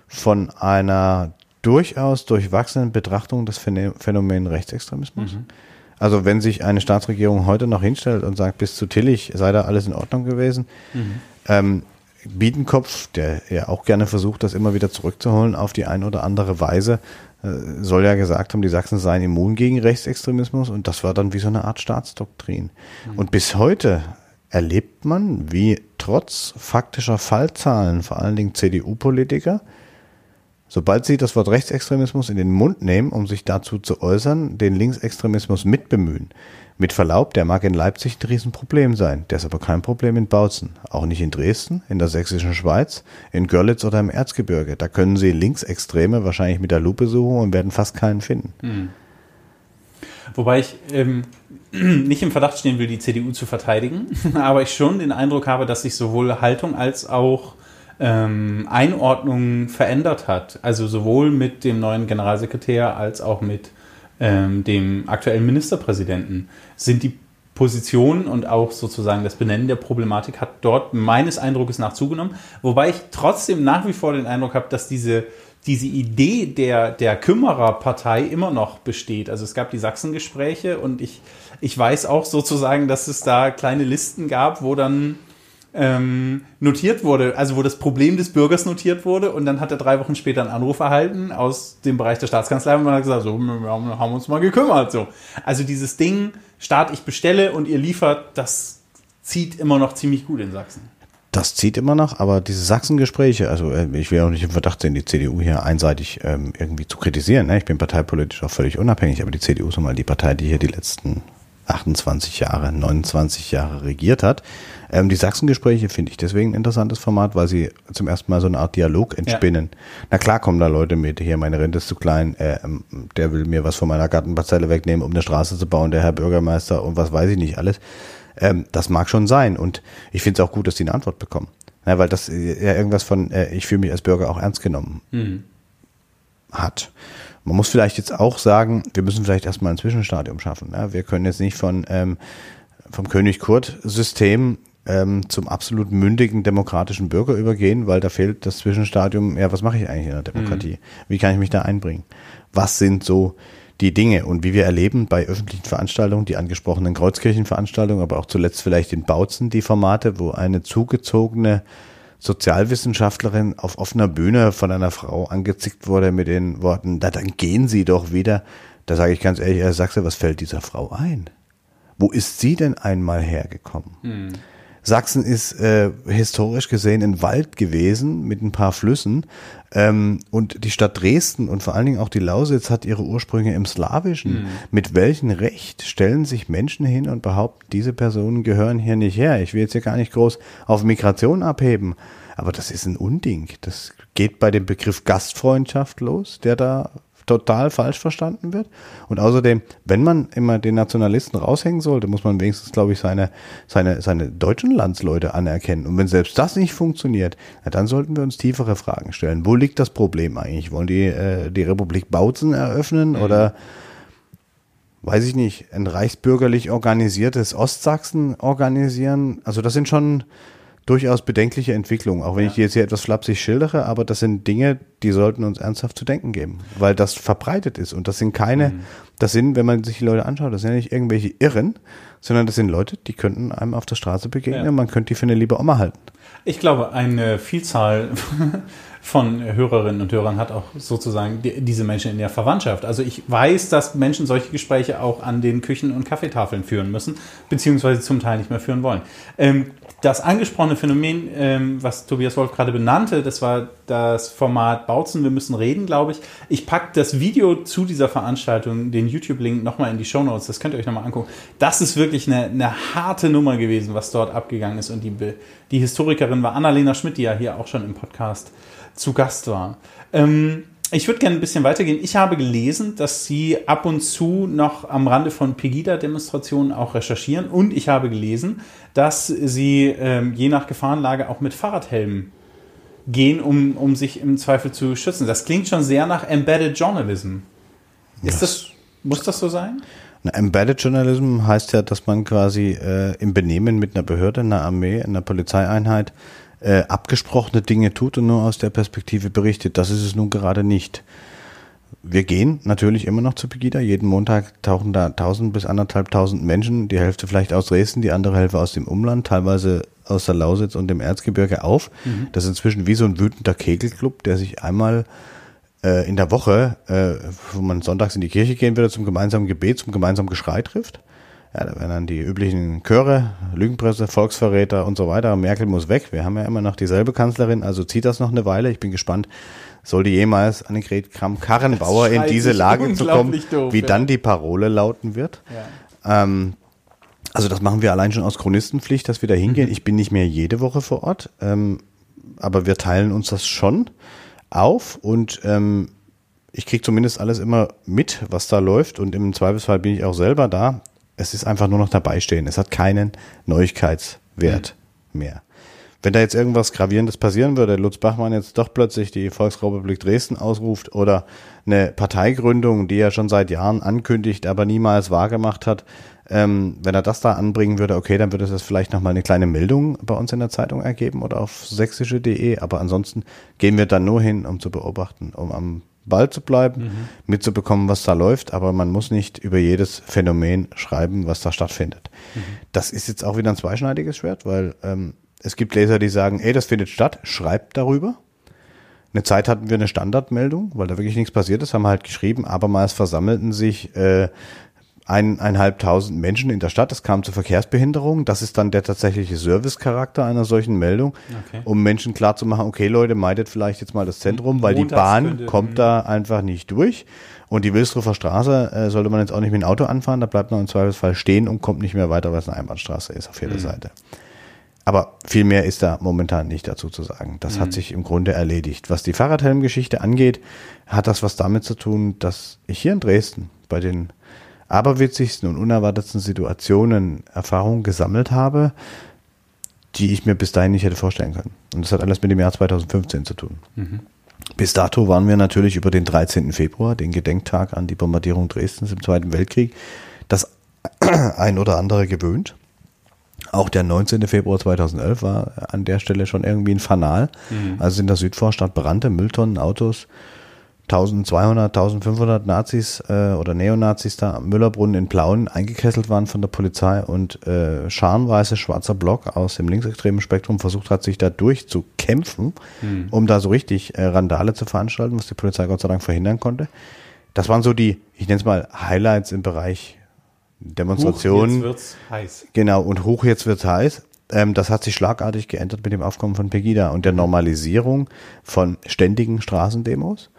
[SPEAKER 2] von einer durchaus durchwachsenen Betrachtung des Phänomen Rechtsextremismus. Mhm. Also wenn sich eine Staatsregierung heute noch hinstellt und sagt, bis zu Tillich sei da alles in Ordnung gewesen, mhm. ähm, Biedenkopf, der ja auch gerne versucht, das immer wieder zurückzuholen auf die eine oder andere Weise, soll ja gesagt haben, die Sachsen seien immun gegen Rechtsextremismus und das war dann wie so eine Art Staatsdoktrin. Mhm. Und bis heute erlebt man, wie trotz faktischer Fallzahlen vor allen Dingen CDU-Politiker Sobald Sie das Wort Rechtsextremismus in den Mund nehmen, um sich dazu zu äußern, den Linksextremismus mitbemühen. Mit Verlaub, der mag in Leipzig ein Riesenproblem sein. Der ist aber kein Problem in Bautzen. Auch nicht in Dresden, in der sächsischen Schweiz, in Görlitz oder im Erzgebirge. Da können Sie Linksextreme wahrscheinlich mit der Lupe suchen und werden fast keinen finden. Mhm.
[SPEAKER 1] Wobei ich ähm, nicht im Verdacht stehen will, die CDU zu verteidigen, aber ich schon den Eindruck habe, dass sich sowohl Haltung als auch ähm, Einordnung verändert hat. Also sowohl mit dem neuen Generalsekretär als auch mit ähm, dem aktuellen Ministerpräsidenten sind die Positionen und auch sozusagen das Benennen der Problematik hat dort meines Eindrucks nach zugenommen. Wobei ich trotzdem nach wie vor den Eindruck habe, dass diese, diese Idee der, der Kümmererpartei immer noch besteht. Also es gab die Sachsengespräche und ich, ich weiß auch sozusagen, dass es da kleine Listen gab, wo dann ähm, notiert wurde, also wo das Problem des Bürgers notiert wurde und dann hat er drei Wochen später einen Anruf erhalten aus dem Bereich der Staatskanzlei und hat gesagt, so, wir haben uns mal gekümmert. So. Also dieses Ding, Staat, ich bestelle und ihr liefert, das zieht immer noch ziemlich gut in Sachsen.
[SPEAKER 2] Das zieht immer noch, aber diese Sachsengespräche, also äh, ich will auch nicht im Verdacht sehen, die CDU hier einseitig ähm, irgendwie zu kritisieren. Ne? Ich bin parteipolitisch auch völlig unabhängig, aber die CDU ist nun mal die Partei, die hier die letzten 28 Jahre, 29 Jahre regiert hat. Ähm, die Sachsengespräche finde ich deswegen ein interessantes Format, weil sie zum ersten Mal so eine Art Dialog entspinnen. Ja. Na klar kommen da Leute mit, hier meine Rente ist zu klein, äh, der will mir was von meiner Gartenparzelle wegnehmen, um eine Straße zu bauen, der Herr Bürgermeister und was weiß ich nicht alles. Ähm, das mag schon sein und ich finde es auch gut, dass die eine Antwort bekommen. Ja, weil das ja irgendwas von, äh, ich fühle mich als Bürger auch ernst genommen. Mhm hat. Man muss vielleicht jetzt auch sagen, wir müssen vielleicht erstmal ein Zwischenstadium schaffen. Ja? Wir können jetzt nicht von, ähm, vom König Kurt-System ähm, zum absolut mündigen demokratischen Bürger übergehen, weil da fehlt das Zwischenstadium, ja, was mache ich eigentlich in der Demokratie? Mhm. Wie kann ich mich da einbringen? Was sind so die Dinge und wie wir erleben bei öffentlichen Veranstaltungen, die angesprochenen Kreuzkirchenveranstaltungen, aber auch zuletzt vielleicht in Bautzen die Formate, wo eine zugezogene Sozialwissenschaftlerin auf offener Bühne von einer Frau angezickt wurde mit den Worten, da dann gehen Sie doch wieder. Da sage ich ganz ehrlich, Herr Sachse, was fällt dieser Frau ein? Wo ist sie denn einmal hergekommen? Hm. Sachsen ist äh, historisch gesehen ein Wald gewesen mit ein paar Flüssen. Ähm, und die Stadt Dresden und vor allen Dingen auch die Lausitz hat ihre Ursprünge im Slawischen. Mhm. Mit welchem Recht stellen sich Menschen hin und behaupten, diese Personen gehören hier nicht her? Ich will jetzt hier gar nicht groß auf Migration abheben. Aber das ist ein Unding. Das geht bei dem Begriff Gastfreundschaft los, der da total falsch verstanden wird. Und außerdem, wenn man immer den Nationalisten raushängen sollte, muss man wenigstens, glaube ich, seine, seine, seine deutschen Landsleute anerkennen. Und wenn selbst das nicht funktioniert, na, dann sollten wir uns tiefere Fragen stellen. Wo liegt das Problem eigentlich? Wollen die äh, die Republik Bautzen eröffnen mhm. oder weiß ich nicht, ein reichsbürgerlich organisiertes Ostsachsen organisieren? Also das sind schon durchaus bedenkliche Entwicklung, auch wenn ja. ich die jetzt hier etwas flapsig schildere, aber das sind Dinge, die sollten uns ernsthaft zu denken geben, weil das verbreitet ist und das sind keine, mhm. das sind, wenn man sich die Leute anschaut, das sind ja nicht irgendwelche Irren, sondern das sind Leute, die könnten einem auf der Straße begegnen, ja. man könnte die für eine liebe Oma halten.
[SPEAKER 1] Ich glaube, eine Vielzahl von Hörerinnen und Hörern hat auch sozusagen die, diese Menschen in der Verwandtschaft. Also ich weiß, dass Menschen solche Gespräche auch an den Küchen- und Kaffeetafeln führen müssen, beziehungsweise zum Teil nicht mehr führen wollen. Ähm, das angesprochene Phänomen, ähm, was Tobias Wolf gerade benannte, das war das Format Bautzen, wir müssen reden, glaube ich. Ich packe das Video zu dieser Veranstaltung, den YouTube-Link, nochmal in die Show Notes. Das könnt ihr euch nochmal angucken. Das ist wirklich eine, eine, harte Nummer gewesen, was dort abgegangen ist. Und die, die Historikerin war Annalena Schmidt, die ja hier auch schon im Podcast zu Gast war. Ähm, ich würde gerne ein bisschen weitergehen. Ich habe gelesen, dass Sie ab und zu noch am Rande von Pegida-Demonstrationen auch recherchieren. Und ich habe gelesen, dass Sie ähm, je nach Gefahrenlage auch mit Fahrradhelmen gehen, um, um sich im Zweifel zu schützen. Das klingt schon sehr nach Embedded Journalism. Ist das, muss das so sein?
[SPEAKER 2] Na, Embedded Journalism heißt ja, dass man quasi äh, im Benehmen mit einer Behörde, einer Armee, einer Polizeieinheit äh, abgesprochene Dinge tut und nur aus der Perspektive berichtet. Das ist es nun gerade nicht. Wir gehen natürlich immer noch zu Pegida. Jeden Montag tauchen da tausend bis anderthalbtausend Menschen, die Hälfte vielleicht aus Dresden, die andere Hälfte aus dem Umland, teilweise aus der Lausitz und dem Erzgebirge auf. Mhm. Das ist inzwischen wie so ein wütender Kegelclub, der sich einmal äh, in der Woche, äh, wo man sonntags in die Kirche gehen würde, zum gemeinsamen Gebet, zum gemeinsamen Geschrei trifft. Ja, da werden dann die üblichen Chöre, Lügenpresse, Volksverräter und so weiter. Merkel muss weg. Wir haben ja immer noch dieselbe Kanzlerin, also zieht das noch eine Weile. Ich bin gespannt, sollte jemals Annegret Kramp-Karrenbauer in diese Lage zu kommen, doof, wie ja. dann die Parole lauten wird. Ja. Ähm, also das machen wir allein schon aus Chronistenpflicht, dass wir da hingehen. Mhm. Ich bin nicht mehr jede Woche vor Ort, ähm, aber wir teilen uns das schon auf und ähm, ich kriege zumindest alles immer mit, was da läuft und im Zweifelsfall bin ich auch selber da es ist einfach nur noch dabei stehen. Es hat keinen Neuigkeitswert mhm. mehr. Wenn da jetzt irgendwas Gravierendes passieren würde, Lutz Bachmann jetzt doch plötzlich die Volksrepublik Dresden ausruft oder eine Parteigründung, die er schon seit Jahren ankündigt, aber niemals wahrgemacht hat, ähm, wenn er das da anbringen würde, okay, dann würde es vielleicht nochmal eine kleine Meldung bei uns in der Zeitung ergeben oder auf sächsische.de, aber ansonsten gehen wir dann nur hin, um zu beobachten, um am Ball zu bleiben, mhm. mitzubekommen, was da läuft, aber man muss nicht über jedes Phänomen schreiben, was da stattfindet. Mhm. Das ist jetzt auch wieder ein zweischneidiges Schwert, weil ähm, es gibt Leser, die sagen, ey, das findet statt, schreibt darüber. Eine Zeit hatten wir eine Standardmeldung, weil da wirklich nichts passiert ist, haben wir halt geschrieben, abermals versammelten sich äh, eineinhalbtausend Menschen in der Stadt. Es kam zur Verkehrsbehinderung. Das ist dann der tatsächliche Servicecharakter einer solchen Meldung, okay. um Menschen klarzumachen, okay Leute, meidet vielleicht jetzt mal das Zentrum, weil die Bahn kommt da einfach nicht durch. Und die Wilsdruffer Straße äh, sollte man jetzt auch nicht mit dem Auto anfahren, da bleibt man im Zweifelsfall stehen und kommt nicht mehr weiter, weil es eine Einbahnstraße ist auf jeder mhm. Seite. Aber viel mehr ist da momentan nicht dazu zu sagen. Das mhm. hat sich im Grunde erledigt. Was die Fahrradhelmgeschichte angeht, hat das was damit zu tun, dass ich hier in Dresden bei den aberwitzigsten und unerwartetsten Situationen Erfahrungen gesammelt habe, die ich mir bis dahin nicht hätte vorstellen können. Und das hat alles mit dem Jahr 2015 zu tun. Mhm. Bis dato waren wir natürlich über den 13. Februar, den Gedenktag an die Bombardierung Dresdens im Zweiten Weltkrieg, das ein oder andere gewöhnt. Auch der 19. Februar 2011 war an der Stelle schon irgendwie ein Fanal. Mhm. Also in der Südvorstadt brannte Mülltonnen, Autos, 1200, 1500 Nazis äh, oder Neonazis da am Müllerbrunnen in Plauen eingekesselt waren von der Polizei und äh, scharenweise schwarzer Block aus dem linksextremen Spektrum versucht hat, sich da durchzukämpfen, mhm. um da so richtig äh, Randale zu veranstalten, was die Polizei Gott sei Dank verhindern konnte. Das waren so die, ich nenne es mal Highlights im Bereich Demonstrationen. Hoch, jetzt wird's heiß. Genau, und hoch jetzt wird's heiß. Ähm, das hat sich schlagartig geändert mit dem Aufkommen von Pegida und der Normalisierung von ständigen Straßendemos.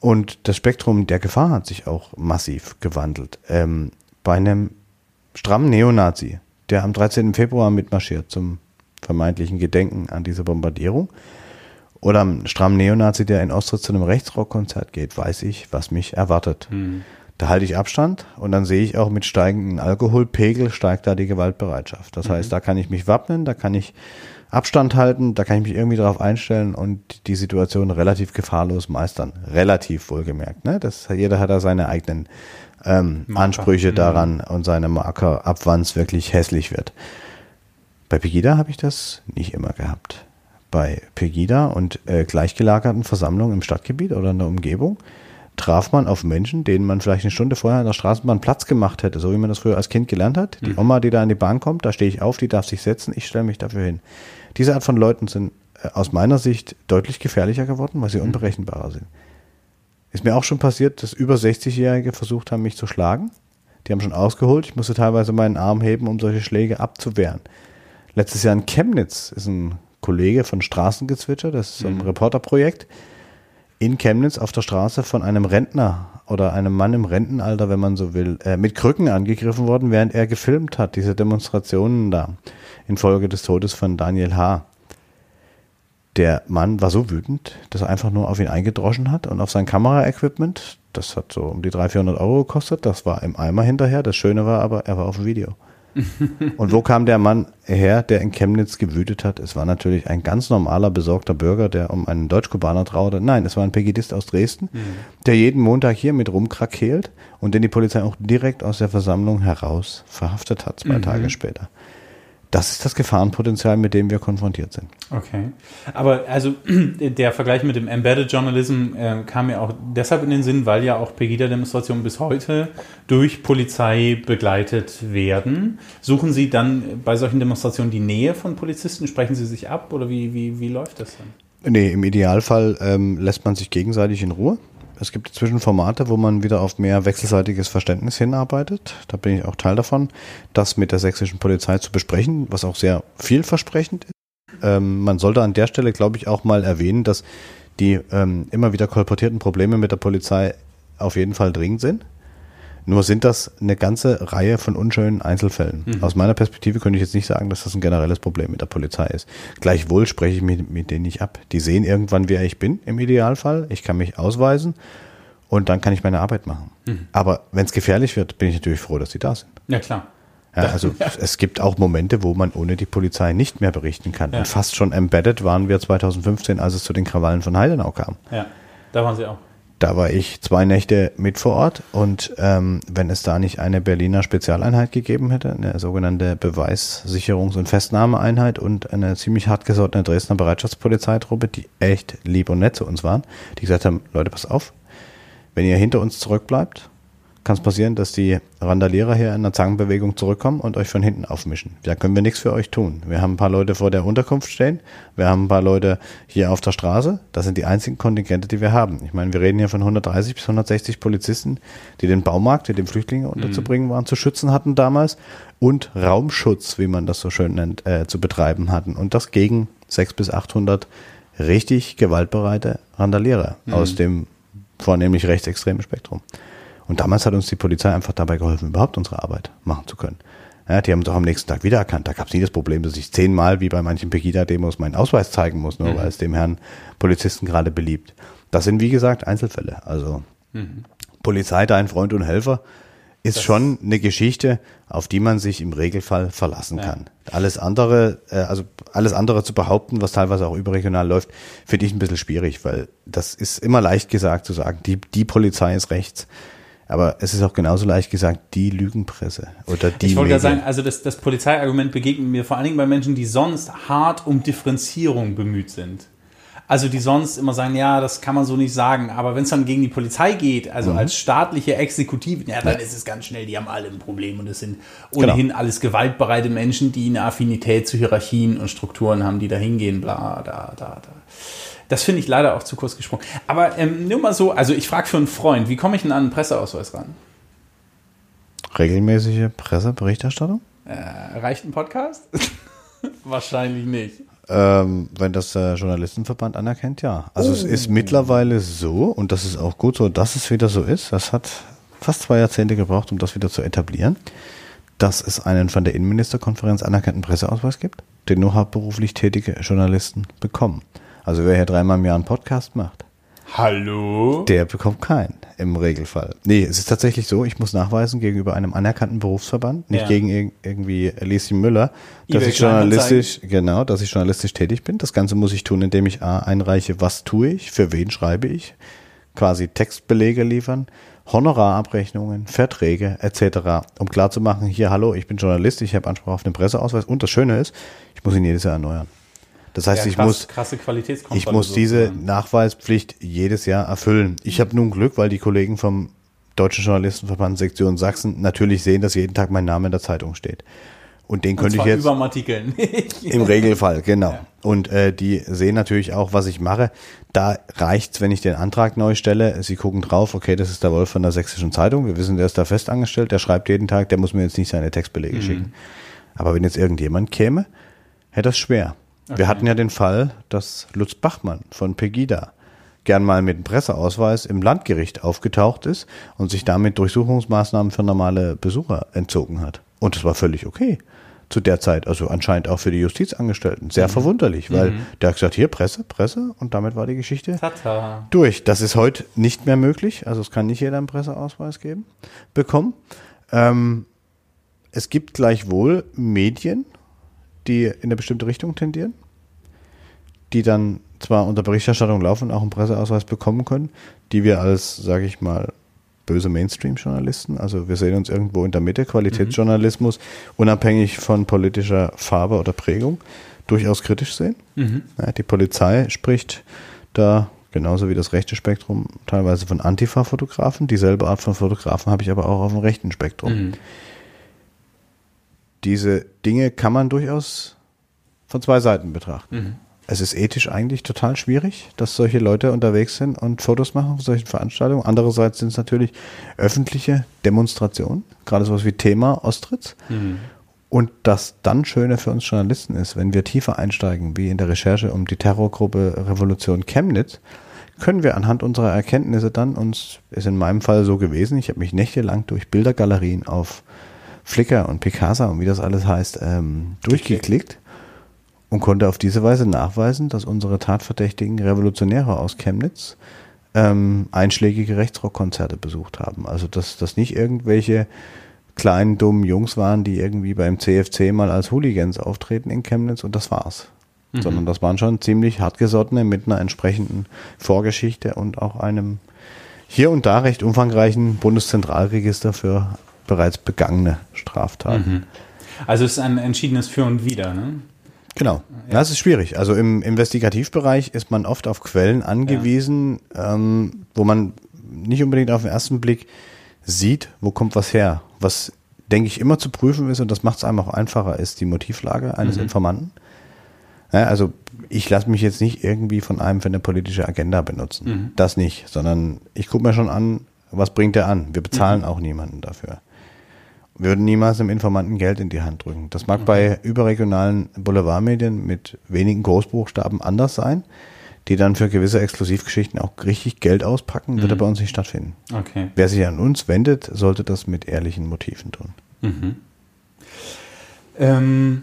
[SPEAKER 2] Und das Spektrum der Gefahr hat sich auch massiv gewandelt. Ähm, bei einem strammen Neonazi, der am 13. Februar mitmarschiert zum vermeintlichen Gedenken an diese Bombardierung, oder einem strammen Neonazi, der in Ostritz zu einem Rechtsrockkonzert geht, weiß ich, was mich erwartet. Mhm. Da halte ich Abstand und dann sehe ich auch mit steigenden Alkoholpegel steigt da die Gewaltbereitschaft. Das mhm. heißt, da kann ich mich wappnen, da kann ich Abstand halten, da kann ich mich irgendwie darauf einstellen und die Situation relativ gefahrlos meistern. Relativ wohlgemerkt. Ne? Das, jeder hat da seine eigenen ähm, Ansprüche mhm. daran und seine Marker, ab wann es wirklich hässlich wird. Bei Pegida habe ich das nicht immer gehabt. Bei Pegida und äh, gleichgelagerten Versammlungen im Stadtgebiet oder in der Umgebung traf man auf Menschen, denen man vielleicht eine Stunde vorher in der Straßenbahn Platz gemacht hätte, so wie man das früher als Kind gelernt hat. Die mhm. Oma, die da an die Bahn kommt, da stehe ich auf, die darf sich setzen, ich stelle mich dafür hin. Diese Art von Leuten sind äh, aus meiner Sicht deutlich gefährlicher geworden, weil sie mhm. unberechenbarer sind. Ist mir auch schon passiert, dass über 60-Jährige versucht haben, mich zu schlagen. Die haben schon ausgeholt. Ich musste teilweise meinen Arm heben, um solche Schläge abzuwehren. Letztes Jahr in Chemnitz ist ein Kollege von Straßengezwitscher, das ist so ein mhm. Reporterprojekt, in Chemnitz auf der Straße von einem Rentner oder einem Mann im Rentenalter, wenn man so will, äh, mit Krücken angegriffen worden, während er gefilmt hat, diese Demonstrationen da, infolge des Todes von Daniel H. Der Mann war so wütend, dass er einfach nur auf ihn eingedroschen hat und auf sein Kameraequipment. Das hat so um die 300, 400 Euro gekostet. Das war im Eimer hinterher. Das Schöne war aber, er war auf dem Video. Und wo kam der Mann her, der in Chemnitz gewütet hat? Es war natürlich ein ganz normaler, besorgter Bürger, der um einen Deutsch-Kubaner traute. Nein, es war ein Pegidist aus Dresden, mhm. der jeden Montag hier mit rumkrakeelt und den die Polizei auch direkt aus der Versammlung heraus verhaftet hat, zwei mhm. Tage später. Das ist das Gefahrenpotenzial, mit dem wir konfrontiert sind.
[SPEAKER 1] Okay. Aber also der Vergleich mit dem Embedded Journalism äh, kam mir auch deshalb in den Sinn, weil ja auch Pegida-Demonstrationen bis heute durch Polizei begleitet werden. Suchen Sie dann bei solchen Demonstrationen die Nähe von Polizisten? Sprechen Sie sich ab oder wie, wie, wie läuft das dann?
[SPEAKER 2] Nee, im Idealfall ähm, lässt man sich gegenseitig in Ruhe. Es gibt inzwischen Formate, wo man wieder auf mehr wechselseitiges Verständnis hinarbeitet. Da bin ich auch Teil davon, das mit der sächsischen Polizei zu besprechen, was auch sehr vielversprechend ist. Ähm, man sollte an der Stelle, glaube ich, auch mal erwähnen, dass die ähm, immer wieder kolportierten Probleme mit der Polizei auf jeden Fall dringend sind. Nur sind das eine ganze Reihe von unschönen Einzelfällen. Mhm. Aus meiner Perspektive könnte ich jetzt nicht sagen, dass das ein generelles Problem mit der Polizei ist. Gleichwohl spreche ich mit, mit denen nicht ab. Die sehen irgendwann, wer ich bin im Idealfall. Ich kann mich ausweisen und dann kann ich meine Arbeit machen. Mhm. Aber wenn es gefährlich wird, bin ich natürlich froh, dass sie da sind.
[SPEAKER 1] Ja, klar.
[SPEAKER 2] Ja, also ja. es gibt auch Momente, wo man ohne die Polizei nicht mehr berichten kann. Ja. Und fast schon embedded waren wir 2015, als es zu den Krawallen von Heidenau kam.
[SPEAKER 1] Ja, da waren sie auch.
[SPEAKER 2] Da war ich zwei Nächte mit vor Ort und ähm, wenn es da nicht eine Berliner Spezialeinheit gegeben hätte, eine sogenannte Beweissicherungs- und Festnahmeeinheit und eine ziemlich hartgesottene Dresdner Bereitschaftspolizeitruppe, die echt lieb und nett zu uns waren, die gesagt haben, Leute, pass auf, wenn ihr hinter uns zurückbleibt, kann es passieren, dass die Randalierer hier in der Zangenbewegung zurückkommen und euch von hinten aufmischen. Da können wir nichts für euch tun. Wir haben ein paar Leute vor der Unterkunft stehen, wir haben ein paar Leute hier auf der Straße. Das sind die einzigen Kontingente, die wir haben. Ich meine, wir reden hier von 130 bis 160 Polizisten, die den Baumarkt, die den Flüchtlinge unterzubringen waren, zu schützen hatten damals und Raumschutz, wie man das so schön nennt, äh, zu betreiben hatten. Und das gegen 600 bis 800 richtig gewaltbereite Randalierer mhm. aus dem vornehmlich rechtsextremen Spektrum. Und damals hat uns die Polizei einfach dabei geholfen, überhaupt unsere Arbeit machen zu können. Ja, die haben uns auch am nächsten Tag wiedererkannt. Da gab es nie das Problem, dass ich zehnmal wie bei manchen Pegida-Demos meinen Ausweis zeigen muss, nur mhm. weil es dem Herrn Polizisten gerade beliebt. Das sind, wie gesagt, Einzelfälle. Also mhm. Polizei, dein Freund und Helfer, ist
[SPEAKER 1] Das-
[SPEAKER 2] schon eine Geschichte, auf die man sich im Regelfall verlassen kann. Alles andere, äh, also alles andere zu behaupten, was teilweise auch überregional läuft, finde ich ein bisschen schwierig, weil das ist immer leicht gesagt zu sagen, die, die Polizei ist rechts. Aber es ist auch genauso leicht gesagt, die Lügenpresse oder die
[SPEAKER 1] ich wollte
[SPEAKER 2] Medien.
[SPEAKER 1] sagen, also das, das Polizeiargument begegnet mir vor allen Dingen bei Menschen, die sonst hart um Differenzierung bemüht sind. Also die sonst immer sagen, ja, das kann man so nicht sagen. Aber wenn es dann gegen die Polizei geht, also
[SPEAKER 2] Mhm.
[SPEAKER 1] als staatliche Exekutive, ja, dann ist es ganz schnell, die haben alle ein Problem. Und es sind ohnehin
[SPEAKER 2] Genau.
[SPEAKER 1] alles gewaltbereite Menschen, die eine Affinität zu Hierarchien und Strukturen haben, die da hingehen, bla, da, da, da. Das finde ich leider auch zu kurz gesprungen. Aber ähm, nur mal so, also ich frage für einen Freund, wie komme ich denn an einen Presseausweis ran?
[SPEAKER 2] Regelmäßige Presseberichterstattung?
[SPEAKER 1] Äh, reicht ein Podcast? Wahrscheinlich nicht.
[SPEAKER 2] Ähm, wenn das der Journalistenverband anerkennt, ja. Also es
[SPEAKER 1] Oh.
[SPEAKER 2] ist mittlerweile so, und das ist auch gut so, dass es wieder so ist, das hat fast zwei Jahrzehnte gebraucht, um das wieder zu etablieren, dass es einen von der Innenministerkonferenz anerkannten Presseausweis gibt, den nur hauptberuflich tätige Journalisten bekommen. Also wer hier dreimal im Jahr einen Podcast macht,
[SPEAKER 1] Hallo?
[SPEAKER 2] der bekommt keinen im Regelfall. Nee, es ist tatsächlich so, ich muss nachweisen gegenüber einem anerkannten Berufsverband, nicht
[SPEAKER 1] Ja.
[SPEAKER 2] gegen irg- irgendwie Lisi Müller, dass ich journalistisch, genau, dass ich journalistisch tätig bin. Das Ganze muss ich tun, indem ich A, einreiche, was tue ich, für wen schreibe ich, quasi Textbelege liefern, Honorarabrechnungen, Verträge etc., um klarzumachen, hier, hallo, ich bin Journalist, ich habe Anspruch auf einen Presseausweis und das Schöne ist, ich muss ihn jedes Jahr erneuern. Das heißt,
[SPEAKER 1] Ja,
[SPEAKER 2] ich
[SPEAKER 1] krass,
[SPEAKER 2] muss
[SPEAKER 1] krasse Qualitätskontrolle.
[SPEAKER 2] ich muss diese. Nachweispflicht jedes Jahr erfüllen. Ich habe nun Glück, weil die Kollegen vom Deutschen Journalistenverband Sektion Sachsen natürlich sehen, dass jeden Tag mein Name in der Zeitung steht. Und den
[SPEAKER 1] Und
[SPEAKER 2] könnte ich
[SPEAKER 1] zwar
[SPEAKER 2] jetzt
[SPEAKER 1] über dem Artikeln.
[SPEAKER 2] im Regelfall, genau. Und äh, die sehen natürlich auch, was ich mache. Da reicht's, wenn ich den Antrag neu stelle. Sie gucken drauf, okay, das ist der Wolf von der Sächsischen Zeitung. Wir wissen, der ist da festangestellt, der schreibt jeden Tag, der muss mir jetzt nicht seine Textbelege
[SPEAKER 1] Mhm.
[SPEAKER 2] schicken. Aber wenn jetzt irgendjemand käme, hätte das schwer.
[SPEAKER 1] Okay.
[SPEAKER 2] Wir hatten ja den Fall, dass Lutz Bachmann von Pegida gern mal mit einem Presseausweis im Landgericht aufgetaucht ist und sich damit Durchsuchungsmaßnahmen für normale Besucher entzogen hat. Und das war völlig okay zu der Zeit, also anscheinend auch für die Justizangestellten. Sehr verwunderlich, weil der hat gesagt, hier Presse, Presse und damit war die Geschichte
[SPEAKER 1] Tata.
[SPEAKER 2] durch. Das ist heute nicht mehr möglich, also es kann nicht jeder einen Presseausweis geben, bekommen. Ähm, es gibt gleichwohl Medien, die in eine bestimmte Richtung tendieren, die dann zwar unter Berichterstattung laufen, auch einen Presseausweis bekommen können, die wir als, sage ich mal, böse Mainstream-Journalisten, also wir sehen uns irgendwo in der Mitte, Qualitätsjournalismus, unabhängig von politischer Farbe oder Prägung, durchaus kritisch sehen.
[SPEAKER 1] Mhm.
[SPEAKER 2] Ja, die Polizei spricht da genauso wie das rechte Spektrum teilweise von Antifa-Fotografen. Dieselbe Art von Fotografen habe ich aber auch auf dem rechten Spektrum.
[SPEAKER 1] Mhm.
[SPEAKER 2] Diese Dinge kann man durchaus von zwei Seiten betrachten.
[SPEAKER 1] Mhm.
[SPEAKER 2] Es ist ethisch eigentlich total schwierig, dass solche Leute unterwegs sind und Fotos machen von solchen Veranstaltungen. Andererseits sind es natürlich öffentliche Demonstrationen, gerade sowas wie Thema Ostritz.
[SPEAKER 1] Mhm.
[SPEAKER 2] Und das dann Schöne für uns Journalisten ist, wenn wir tiefer einsteigen, wie in der Recherche um die Terrorgruppe Revolution Chemnitz, können wir anhand unserer Erkenntnisse dann uns, ist in meinem Fall so gewesen, ich habe mich nächtelang durch Bildergalerien auf Flickr und Picasa und wie das alles heißt, ähm, durchgeklickt und konnte auf diese Weise nachweisen, dass unsere tatverdächtigen Revolutionäre aus Chemnitz ähm, einschlägige Rechtsrockkonzerte besucht haben. Also dass das nicht irgendwelche kleinen dummen Jungs waren, die irgendwie beim CFC mal als Hooligans auftreten in Chemnitz und das war's. Sondern das waren schon ziemlich hartgesottene mit einer entsprechenden Vorgeschichte und auch einem hier und da recht umfangreichen Bundeszentralregister für bereits begangene Straftaten.
[SPEAKER 1] Also es ist ein entschiedenes Für und Wider, ne?
[SPEAKER 2] Genau. Ja, es ist schwierig. Also im Investigativbereich ist man oft auf Quellen angewiesen, ähm, wo man nicht unbedingt auf den ersten Blick sieht, wo kommt was her. Was, denke ich, immer zu prüfen ist, und das macht es einem auch einfacher, ist die Motivlage eines Informanten. Ja, also ich lasse mich jetzt nicht irgendwie von einem für eine politische Agenda benutzen. Das nicht, sondern ich gucke mir schon an, was bringt er an. Wir bezahlen auch niemanden dafür. Würden niemals einem Informanten Geld in die Hand drücken. Das mag bei überregionalen Boulevardmedien mit wenigen Großbuchstaben anders sein, die dann für gewisse Exklusivgeschichten auch richtig Geld auspacken, wird er bei uns nicht stattfinden.
[SPEAKER 1] Okay.
[SPEAKER 2] Wer sich an uns wendet, sollte das mit ehrlichen Motiven tun.
[SPEAKER 1] Ähm,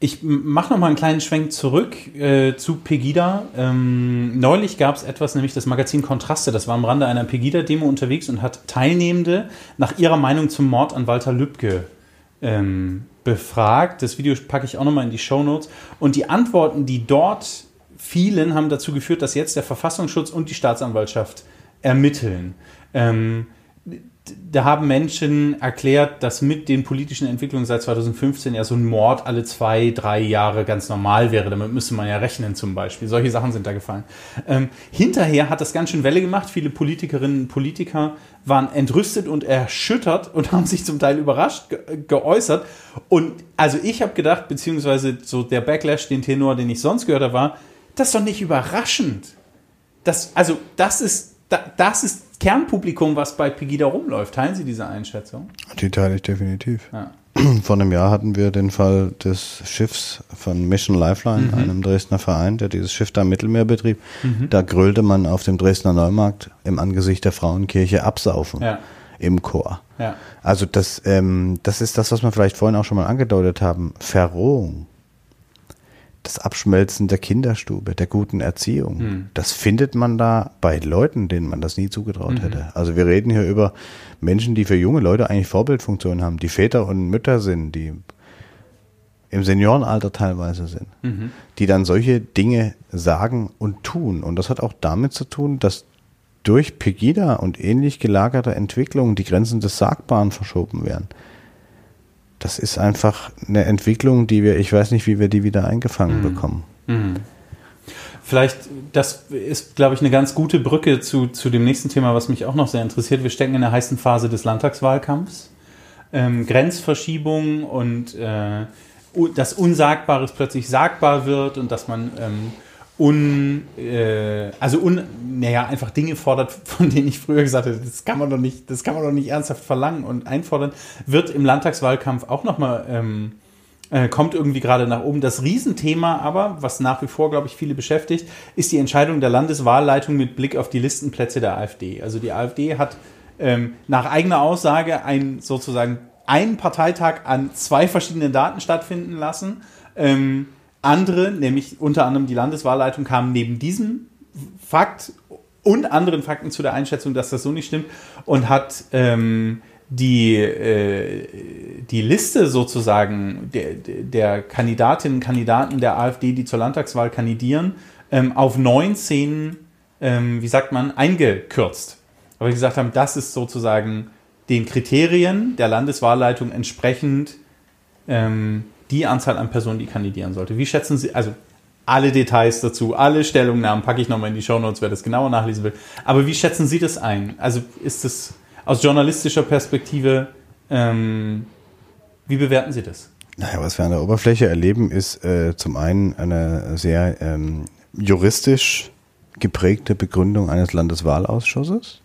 [SPEAKER 1] Ich mache noch mal einen kleinen Schwenk zurück äh, zu Pegida. Ähm, neulich gab es etwas, nämlich das Magazin Kontraste. Das war am Rande einer Pegida-Demo unterwegs und hat Teilnehmende nach ihrer Meinung zum Mord an Walter Lübcke ähm, befragt. Das Video packe ich auch noch mal in die Show Notes. Und die Antworten, die dort fielen, haben dazu geführt, dass jetzt der Verfassungsschutz und die Staatsanwaltschaft ermitteln. Ähm, da haben Menschen erklärt, dass mit den politischen Entwicklungen seit 2015 ja so ein Mord alle zwei, drei Jahre ganz normal wäre. Damit müsste man ja rechnen zum Beispiel. Solche Sachen sind da gefallen. Ähm, hinterher hat das ganz schön Welle gemacht. Viele Politikerinnen und Politiker waren entrüstet und erschüttert und haben sich zum Teil überrascht ge geäußert. Und also ich habe gedacht, beziehungsweise so der Backlash, den Tenor, den ich sonst gehört habe, war, das ist doch nicht überraschend. Das, also das ist, das ist Kernpublikum, was bei Pegida rumläuft. Teilen Sie diese Einschätzung?
[SPEAKER 2] Die teile ich definitiv. Ja. Vor einem Jahr hatten wir den Fall des Schiffs von Mission Lifeline, mhm. einem Dresdner Verein, der dieses Schiff da im Mittelmeer betrieb. Mhm. Da grölte man auf dem Dresdner Neumarkt im Angesicht der Frauenkirche absaufen. Ja. Im Chor. Ja. Also das, ähm, das ist das, was wir vielleicht vorhin auch schon mal angedeutet haben. Verrohung das Abschmelzen der Kinderstube, der guten Erziehung. Hm. Das findet man da bei Leuten, denen man das nie zugetraut mhm. hätte. Also wir reden hier über Menschen, die für junge Leute eigentlich Vorbildfunktionen haben, die Väter und Mütter sind, die im Seniorenalter teilweise sind, mhm. die dann solche Dinge sagen und tun. Und das hat auch damit zu tun, dass durch Pegida und ähnlich gelagerte Entwicklungen die Grenzen des Sagbaren verschoben werden das ist einfach eine Entwicklung, die wir, ich weiß nicht, wie wir die wieder eingefangen mhm. bekommen. Mhm.
[SPEAKER 1] Vielleicht, das ist, glaube ich, eine ganz gute Brücke zu, zu dem nächsten Thema, was mich auch noch sehr interessiert. Wir stecken in der heißen Phase des Landtagswahlkampfs. Ähm, Grenzverschiebung und äh, dass Unsagbares plötzlich sagbar wird und dass man ähm, un, äh, also un, naja, einfach Dinge fordert, von denen ich früher gesagt hätte, das kann man doch nicht, das kann man doch nicht ernsthaft verlangen und einfordern, wird im Landtagswahlkampf auch nochmal, ähm, äh, kommt irgendwie gerade nach oben. Das Riesenthema aber, was nach wie vor, glaube ich, viele beschäftigt, ist die Entscheidung der Landeswahlleitung mit Blick auf die Listenplätze der AfD. Also die AfD hat ähm, nach eigener Aussage ein sozusagen einen Parteitag an zwei verschiedenen Daten stattfinden lassen. Ähm, andere, nämlich unter anderem die Landeswahlleitung, kamen neben diesem Fakt und anderen Fakten zu der Einschätzung, dass das so nicht stimmt und hat ähm, die, äh, die Liste sozusagen der, der Kandidatinnen und Kandidaten der AfD, die zur Landtagswahl kandidieren, ähm, auf 19, ähm, wie sagt man, eingekürzt. Aber wir gesagt haben, das ist sozusagen den Kriterien der Landeswahlleitung entsprechend ähm, die Anzahl an Personen, die kandidieren sollte. Wie schätzen Sie, also alle Details dazu, alle Stellungnahmen packe ich nochmal in die Show Notes, wer das genauer nachlesen will. Aber wie schätzen Sie das ein? Also ist das aus journalistischer Perspektive, ähm, wie bewerten Sie das?
[SPEAKER 2] Naja, was wir an der Oberfläche erleben, ist äh, zum einen eine sehr ähm, juristisch geprägte Begründung eines Landeswahlausschusses.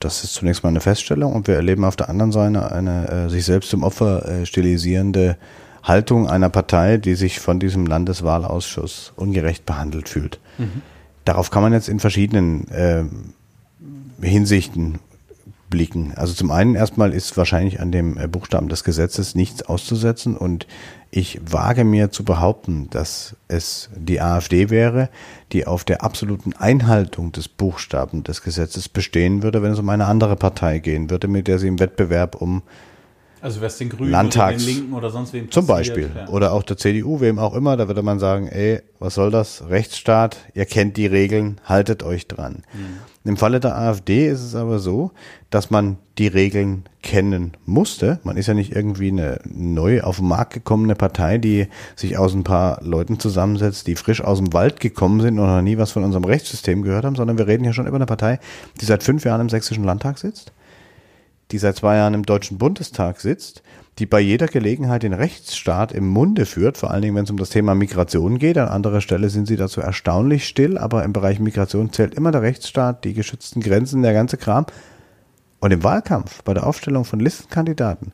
[SPEAKER 2] Das ist zunächst mal eine Feststellung und wir erleben auf der anderen Seite eine äh, sich selbst zum Opfer äh, stilisierende Haltung einer Partei, die sich von diesem Landeswahlausschuss ungerecht behandelt fühlt. Mhm. Darauf kann man jetzt in verschiedenen äh, Hinsichten blicken. Also zum einen erstmal ist wahrscheinlich an dem äh, Buchstaben des Gesetzes nichts auszusetzen und ich wage mir zu behaupten, dass es die AfD wäre, die auf der absoluten Einhaltung des Buchstaben des Gesetzes bestehen würde, wenn es um eine andere Partei gehen würde, mit der sie im Wettbewerb um
[SPEAKER 1] also wäre es den Grünen
[SPEAKER 2] Landtags,
[SPEAKER 1] den Linken oder sonst wem
[SPEAKER 2] Zum Beispiel. Ja. Oder auch der CDU, wem auch immer, da würde man sagen, ey, was soll das? Rechtsstaat, ihr kennt die Regeln, haltet euch dran. Mhm. Im Falle der AfD ist es aber so, dass man die Regeln kennen musste. Man ist ja nicht irgendwie eine neu auf den Markt gekommene Partei, die sich aus ein paar Leuten zusammensetzt, die frisch aus dem Wald gekommen sind und noch nie was von unserem Rechtssystem gehört haben, sondern wir reden hier schon über eine Partei, die seit fünf Jahren im sächsischen Landtag sitzt die seit zwei Jahren im Deutschen Bundestag sitzt, die bei jeder Gelegenheit den Rechtsstaat im Munde führt, vor allen Dingen, wenn es um das Thema Migration geht. An anderer Stelle sind sie dazu erstaunlich still, aber im Bereich Migration zählt immer der Rechtsstaat, die geschützten Grenzen, der ganze Kram. Und im Wahlkampf, bei der Aufstellung von Listenkandidaten,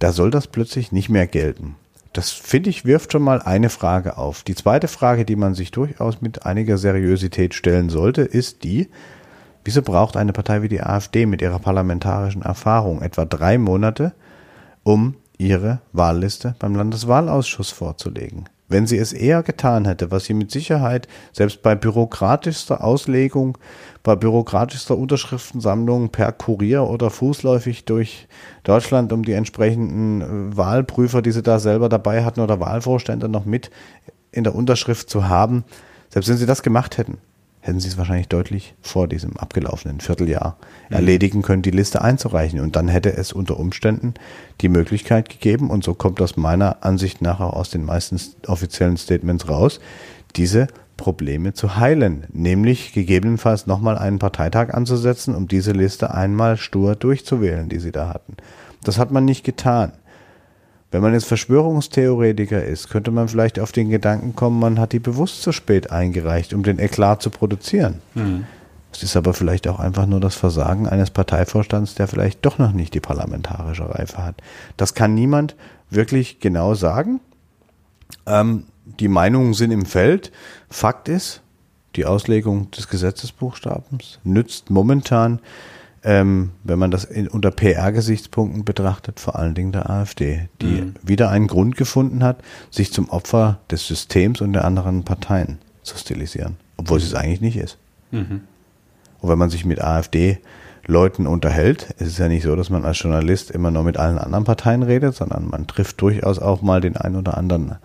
[SPEAKER 2] da soll das plötzlich nicht mehr gelten. Das finde ich wirft schon mal eine Frage auf. Die zweite Frage, die man sich durchaus mit einiger Seriosität stellen sollte, ist die, Wieso braucht eine Partei wie die AfD mit ihrer parlamentarischen Erfahrung etwa drei Monate, um ihre Wahlliste beim Landeswahlausschuss vorzulegen. Wenn sie es eher getan hätte, was sie mit Sicherheit selbst bei bürokratischster Auslegung, bei bürokratischster Unterschriftensammlung per Kurier oder fußläufig durch Deutschland, um die entsprechenden äh, Wahlprüfer, die sie da selber dabei hatten oder Wahlvorstände noch mit in der Unterschrift zu haben, selbst wenn sie das gemacht hätten, hätten sie es wahrscheinlich deutlich vor diesem abgelaufenen Vierteljahr mhm. erledigen können, die Liste einzureichen. Und dann hätte es unter Umständen die Möglichkeit gegeben, und so kommt das meiner Ansicht nach auch aus den meisten offiziellen Statements raus, diese Probleme zu heilen, nämlich gegebenenfalls nochmal einen Parteitag anzusetzen, um diese Liste einmal stur durchzuwählen, die sie da hatten. Das hat man nicht getan. Wenn man jetzt Verschwörungstheoretiker ist, könnte man vielleicht auf den Gedanken kommen, man hat die bewusst zu spät eingereicht, um den Eklat zu produzieren. Mhm. Es ist aber vielleicht auch einfach nur das Versagen eines Parteivorstands, der vielleicht doch noch nicht die parlamentarische Reife hat. Das kann niemand wirklich genau sagen. Ähm, die Meinungen sind im Feld. Fakt ist, die Auslegung des Gesetzesbuchstabens nützt momentan ähm, wenn man das in, unter PR-Gesichtspunkten betrachtet, vor allen Dingen der AfD, die mhm. wieder einen Grund gefunden hat, sich zum Opfer des Systems und der anderen Parteien zu stilisieren, obwohl sie es eigentlich nicht ist. Mhm. Und wenn man sich mit AfD Leuten unterhält, ist es ja nicht so, dass man als Journalist immer nur mit allen anderen Parteien redet, sondern man trifft durchaus auch mal den einen oder anderen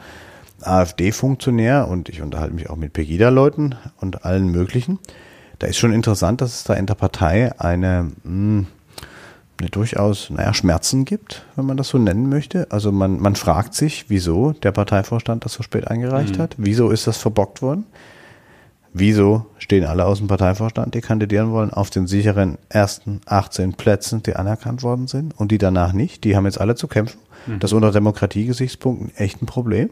[SPEAKER 2] AfD-Funktionär und ich unterhalte mich auch mit Pegida-Leuten und allen möglichen da ist schon interessant, dass es da in der Partei eine, mh, hm, eine durchaus, naja, Schmerzen gibt, wenn man das so nennen möchte. Also man, man fragt sich, wieso der Parteivorstand das so spät eingereicht mhm. hat. Wieso ist das verbockt worden? Wieso stehen alle aus dem Parteivorstand, die kandidieren wollen, auf den sicheren ersten 18 Plätzen, die anerkannt worden sind und die danach nicht? Die haben jetzt alle zu kämpfen. Mhm. Das ist unter Demokratiegesichtspunkten echt ein Problem.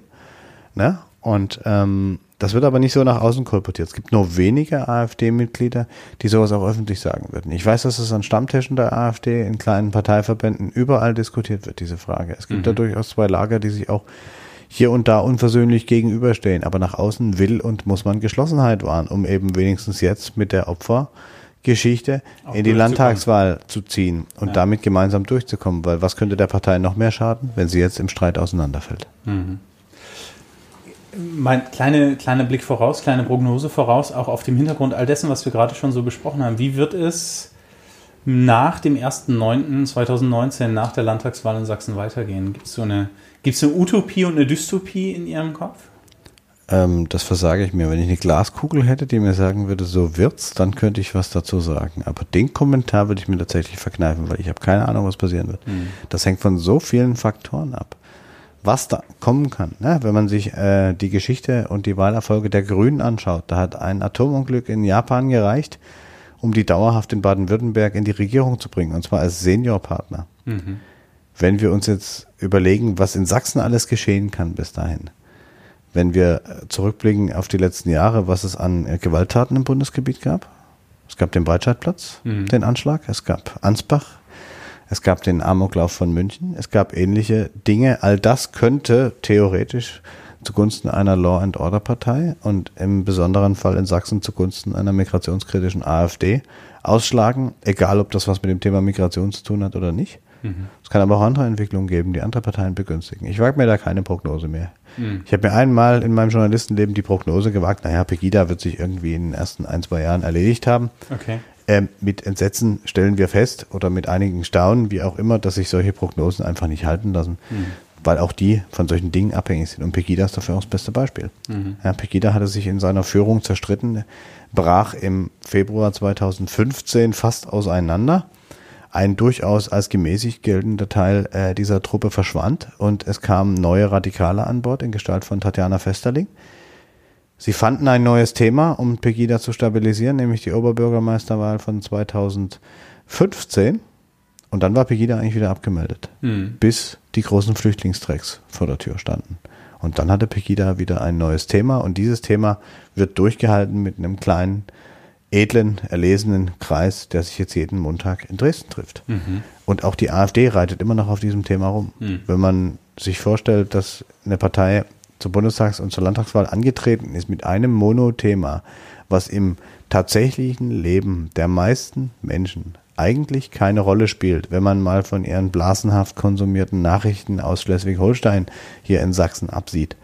[SPEAKER 2] Ne? Und ähm, das wird aber nicht so nach außen kolportiert. Es gibt nur wenige AfD-Mitglieder, die sowas auch öffentlich sagen würden. Ich weiß, dass es an Stammtischen der AfD in kleinen Parteiverbänden überall diskutiert wird, diese Frage. Es gibt mhm. da durchaus zwei Lager, die sich auch hier und da unversöhnlich gegenüberstehen. Aber nach außen will und muss man Geschlossenheit wahren, um eben wenigstens jetzt mit der Opfergeschichte in die Landtagswahl zu ziehen und ja. damit gemeinsam durchzukommen. Weil was könnte der Partei noch mehr schaden, wenn sie jetzt im Streit auseinanderfällt? Mhm
[SPEAKER 1] mein kleiner kleine Blick voraus, kleine Prognose voraus, auch auf dem Hintergrund all dessen, was wir gerade schon so besprochen haben. Wie wird es nach dem 1.9.2019, nach der Landtagswahl in Sachsen weitergehen? Gibt es so eine, gibt's eine Utopie und eine Dystopie in Ihrem Kopf?
[SPEAKER 2] Ähm, das versage ich mir. Wenn ich eine Glaskugel hätte, die mir sagen würde, so wird's, dann könnte ich was dazu sagen. Aber den Kommentar würde ich mir tatsächlich verkneifen, weil ich habe keine Ahnung, was passieren wird. Mhm. Das hängt von so vielen Faktoren ab was da kommen kann. Ne? Wenn man sich äh, die Geschichte und die Wahlerfolge der Grünen anschaut, da hat ein Atomunglück in Japan gereicht, um die dauerhaft in Baden-Württemberg in die Regierung zu bringen, und zwar als Seniorpartner. Mhm. Wenn wir uns jetzt überlegen, was in Sachsen alles geschehen kann bis dahin, wenn wir äh, zurückblicken auf die letzten Jahre, was es an äh, Gewalttaten im Bundesgebiet gab. Es gab den Breitscheidplatz, mhm. den Anschlag, es gab Ansbach, es gab den Amoklauf von München, es gab ähnliche Dinge. All das könnte theoretisch zugunsten einer Law and Order Partei und im besonderen Fall in Sachsen zugunsten einer migrationskritischen AfD ausschlagen, egal ob das was mit dem Thema Migration zu tun hat oder nicht. Mhm. Es kann aber auch andere Entwicklungen geben, die andere Parteien begünstigen. Ich wage mir da keine Prognose mehr. Mhm. Ich habe mir einmal in meinem Journalistenleben die Prognose gewagt, naja, Pegida wird sich irgendwie in den ersten ein, zwei Jahren erledigt haben. Okay. Ähm, mit Entsetzen stellen wir fest oder mit einigen Staunen, wie auch immer, dass sich solche Prognosen einfach nicht halten lassen, mhm. weil auch die von solchen Dingen abhängig sind. Und Pegida ist dafür auch das beste Beispiel. Mhm. Ja, Pegida hatte sich in seiner Führung zerstritten, brach im Februar 2015 fast auseinander. Ein durchaus als gemäßigt geltender Teil äh, dieser Truppe verschwand und es kamen neue Radikale an Bord in Gestalt von Tatjana Festerling Sie fanden ein neues Thema, um Pegida zu stabilisieren, nämlich die Oberbürgermeisterwahl von 2015. Und dann war Pegida eigentlich wieder abgemeldet, mhm. bis die großen Flüchtlingstrecks vor der Tür standen. Und dann hatte Pegida wieder ein neues Thema und dieses Thema wird durchgehalten mit einem kleinen, edlen, erlesenen Kreis, der sich jetzt jeden Montag in Dresden trifft. Mhm. Und auch die AfD reitet immer noch auf diesem Thema rum. Mhm. Wenn man sich vorstellt, dass eine Partei zur Bundestags- und zur Landtagswahl angetreten ist mit einem Monothema, was im tatsächlichen Leben der meisten Menschen eigentlich keine Rolle spielt, wenn man mal von ihren blasenhaft konsumierten Nachrichten aus Schleswig-Holstein hier in Sachsen absieht,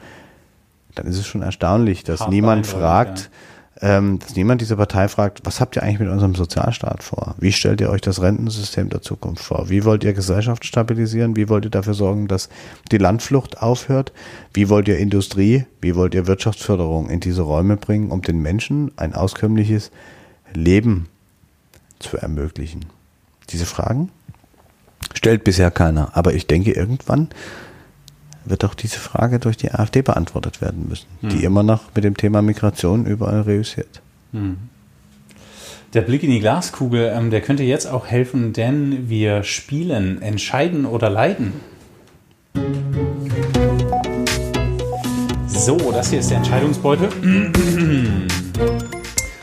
[SPEAKER 2] dann ist es schon erstaunlich, dass
[SPEAKER 1] Hart
[SPEAKER 2] niemand fragt, ähm, dass niemand dieser Partei fragt, was habt ihr eigentlich mit unserem Sozialstaat vor? Wie stellt ihr euch das Rentensystem der Zukunft vor? Wie wollt ihr Gesellschaft stabilisieren? Wie wollt ihr dafür sorgen, dass die Landflucht aufhört? Wie wollt ihr Industrie, wie wollt ihr Wirtschaftsförderung in diese Räume bringen, um den Menschen ein auskömmliches Leben zu ermöglichen? Diese Fragen stellt bisher keiner. Aber ich denke, irgendwann wird auch diese Frage durch die AfD beantwortet werden müssen, die immer noch mit dem Thema Migration überall reüssiert.
[SPEAKER 1] Der Blick in die Glaskugel, ähm, der könnte jetzt auch helfen, denn wir spielen Entscheiden oder Leiden. So, das hier ist der Entscheidungsbeutel.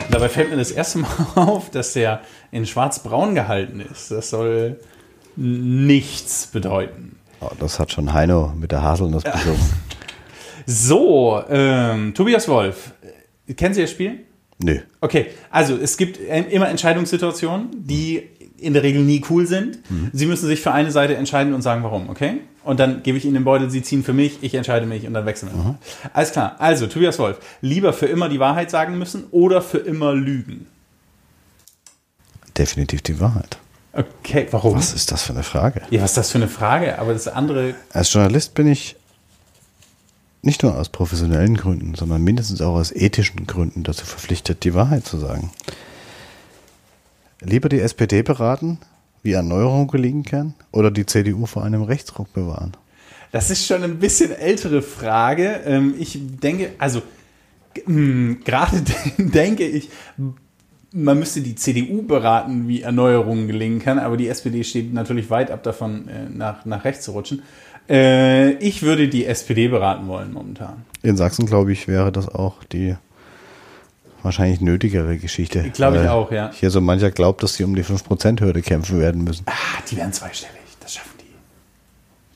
[SPEAKER 1] Dabei fällt mir das erste Mal auf, dass der in schwarz-braun gehalten ist. Das soll nichts bedeuten.
[SPEAKER 2] Oh, das hat schon Heino mit der Haselnuss besungen.
[SPEAKER 1] So, ähm, Tobias Wolf, äh, kennen Sie das Spiel?
[SPEAKER 2] Nö.
[SPEAKER 1] Okay, also es gibt äh, immer Entscheidungssituationen, die in der Regel nie cool sind. Sie müssen sich für eine Seite entscheiden und sagen, warum, okay? Und dann gebe ich Ihnen den Beutel, Sie ziehen für mich, ich entscheide mich und dann wechseln wir. Alles klar. Also, Tobias Wolf, lieber für immer die Wahrheit sagen müssen oder für immer lügen?
[SPEAKER 2] Definitiv die Wahrheit.
[SPEAKER 1] Okay, warum?
[SPEAKER 2] Was ist das für eine Frage?
[SPEAKER 1] Ja, was ist das für eine Frage? Aber das andere,
[SPEAKER 2] Als Journalist bin ich nicht nur aus professionellen Gründen, sondern mindestens auch aus ethischen Gründen dazu verpflichtet, die Wahrheit zu sagen. Lieber die SPD beraten, wie Erneuerung gelingen kann, oder die CDU vor einem Rechtsruck bewahren?
[SPEAKER 1] das ist schon ein bisschen ältere Frage. Ähm, Ich denke, also mh, gerade denke ich, man müsste die CDU beraten, wie Erneuerungen gelingen kann, aber die SPD steht natürlich weit ab davon, äh, nach, nach rechts zu rutschen. Äh, Ich würde die SPD beraten wollen momentan.
[SPEAKER 2] In Sachsen, glaube ich, wäre das auch die wahrscheinlich nötigere Geschichte.
[SPEAKER 1] Glaube ich auch, ja.
[SPEAKER 2] Hier so mancher glaubt, dass sie um die 5%-Hürde kämpfen werden müssen.
[SPEAKER 1] Ah, die werden zweistellig.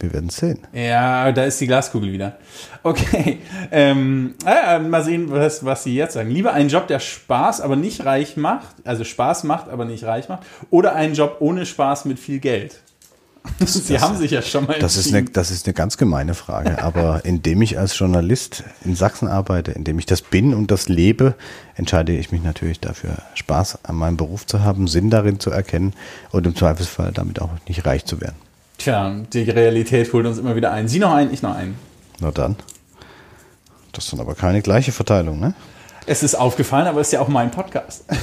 [SPEAKER 2] Wir werden es sehen.
[SPEAKER 1] Ja, da ist die Glaskugel wieder. Okay, ähm, äh, mal sehen, was, was Sie jetzt sagen. Lieber einen Job, der Spaß, aber nicht reich macht, also Spaß macht, aber nicht reich macht, oder einen Job ohne Spaß mit viel Geld. Sie haben sich ja schon mal
[SPEAKER 2] Das ist, eine, das ist eine ganz gemeine Frage, aber indem ich als Journalist in Sachsen arbeite, indem ich das bin und das lebe, entscheide ich mich natürlich dafür, Spaß an meinem Beruf zu haben, Sinn darin zu erkennen und im Zweifelsfall damit auch nicht reich zu werden.
[SPEAKER 1] Tja, die Realität holt uns immer wieder ein. Sie noch einen, ich noch einen.
[SPEAKER 2] Na dann. Das ist dann aber keine gleiche Verteilung, ne?
[SPEAKER 1] Es ist aufgefallen, aber es ist ja auch mein Podcast.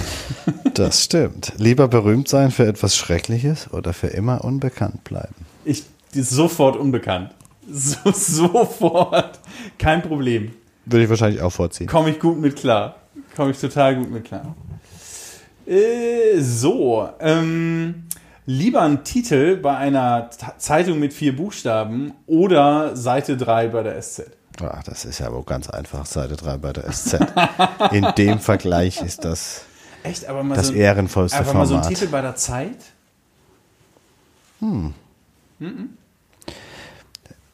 [SPEAKER 2] Das stimmt. Lieber berühmt sein für etwas Schreckliches oder für immer unbekannt bleiben.
[SPEAKER 1] Ich sofort unbekannt. So, sofort. Kein Problem.
[SPEAKER 2] Würde ich wahrscheinlich auch vorziehen.
[SPEAKER 1] Komme ich gut mit klar. Komme ich total gut mit klar. Äh, so, ähm, lieber ein Titel bei einer Zeitung mit vier Buchstaben oder Seite 3 bei der SZ.
[SPEAKER 2] Ach, das ist ja wohl ganz einfach. Seite 3 bei der SZ. In dem Vergleich ist das
[SPEAKER 1] Echt, aber mal
[SPEAKER 2] das
[SPEAKER 1] so,
[SPEAKER 2] ehrenvollste
[SPEAKER 1] einfach mal so ein
[SPEAKER 2] Format.
[SPEAKER 1] Titel bei der Zeit?